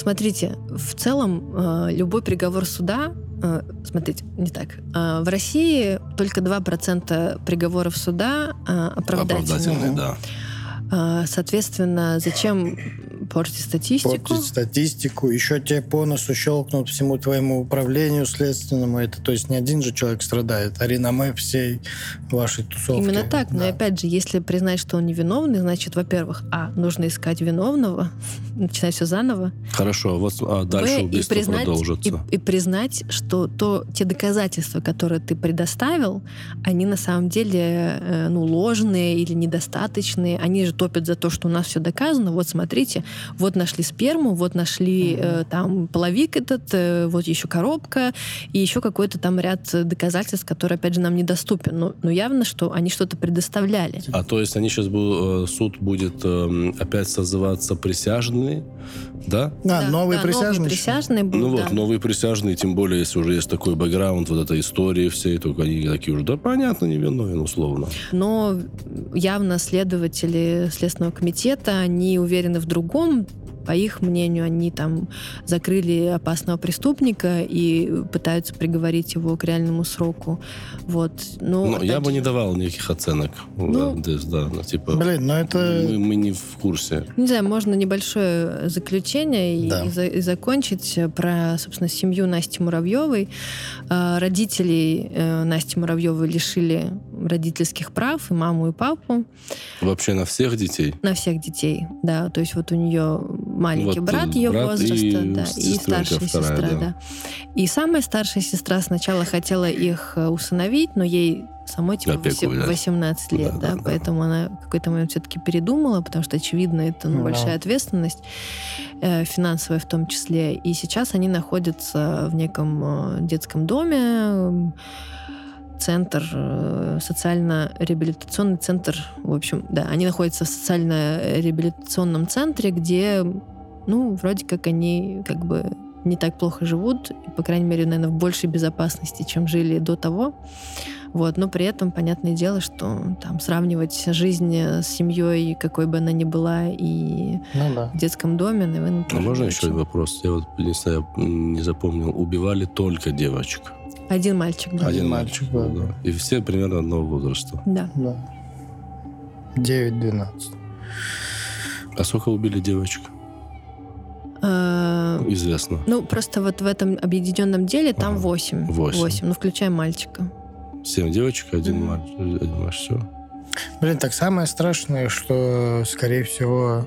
Смотрите, в целом э, любой приговор суда э, смотрите, не так. Э, в России только 2% приговоров суда оправдательные. Оправдательные, да. Соответственно, зачем портить статистику. Портить статистику. Еще тебе по носу щелкнут всему твоему управлению следственному. Это, то есть не один же человек страдает, а реноме всей вашей тусовки. Именно так. Да. Но опять же, если признать, что он невиновный, значит, во-первых, а, нужно искать виновного, начинать все заново. Хорошо, вот а дальше Б, убийство и признать, продолжится. И, и признать, что то, те доказательства, которые ты предоставил, они на самом деле э, ну, ложные или недостаточные. Они же топят за то, что у нас все доказано. Вот смотрите, вот нашли сперму, вот нашли э, там половик этот, э, вот еще коробка, и еще какой-то там ряд доказательств, которые, опять же, нам недоступен. Но, но явно, что они что-то предоставляли. А то есть они сейчас, будут, э, суд будет э, опять созываться присяжные, да? Да, да новые да, присяжные. Новые присяжные будут, ну да. вот, новые присяжные, тем более, если уже есть такой бэкграунд, вот этой истории всей, только они такие уже, да, понятно, невиновен, условно. Но явно следователи Следственного комитета, они уверены в другом, потом по их мнению, они там закрыли опасного преступника и пытаются приговорить его к реальному сроку. Вот. Но, ну, я бы не давал никаких оценок. Ну, да, да, ну, типа, блин, но это... Мы, мы не в курсе. Не знаю, можно небольшое заключение да. и, и, за, и закончить про, собственно, семью Насти Муравьевой. А, родителей э, Насти Муравьевой лишили родительских прав, и маму, и папу. Вообще на всех детей? На всех детей, да. То есть вот у нее маленький вот брат ее брат возраста, и да, и старшая вторая, сестра, да. да. И самая старшая сестра сначала хотела их э, усыновить, но ей самой типа Опеку, 18 лет, да, да, да, поэтому да. она в какой-то момент все-таки передумала, потому что, очевидно, это ну, да. большая ответственность, э, финансовая в том числе. И сейчас они находятся в неком э, детском доме, центр, э, социально-реабилитационный центр, в общем, да, они находятся в социально-реабилитационном центре, где, ну, вроде как они как бы не так плохо живут, и, по крайней мере, наверное, в большей безопасности, чем жили до того. Вот, но при этом, понятное дело, что там сравнивать жизнь с семьей, какой бы она ни была, и Ну да. в детском доме, наверное, А тоже можно не еще вопрос? Я вот не знаю, я не запомнил. Убивали только девочек. Один мальчик был. Один мальчик был, да. И все примерно одного возраста. Да. Да. 9-12. А сколько убили девочек? Э, Известно. Ну, просто вот в этом объединенном деле там Ага. восемь. Восемь. Восемь, ну, включая мальчика. Семь девочек, один мальчик. Один мальчик. Все. Блин, так самое страшное, что, скорее всего,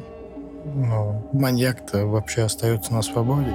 ну, маньяк-то вообще остается на свободе.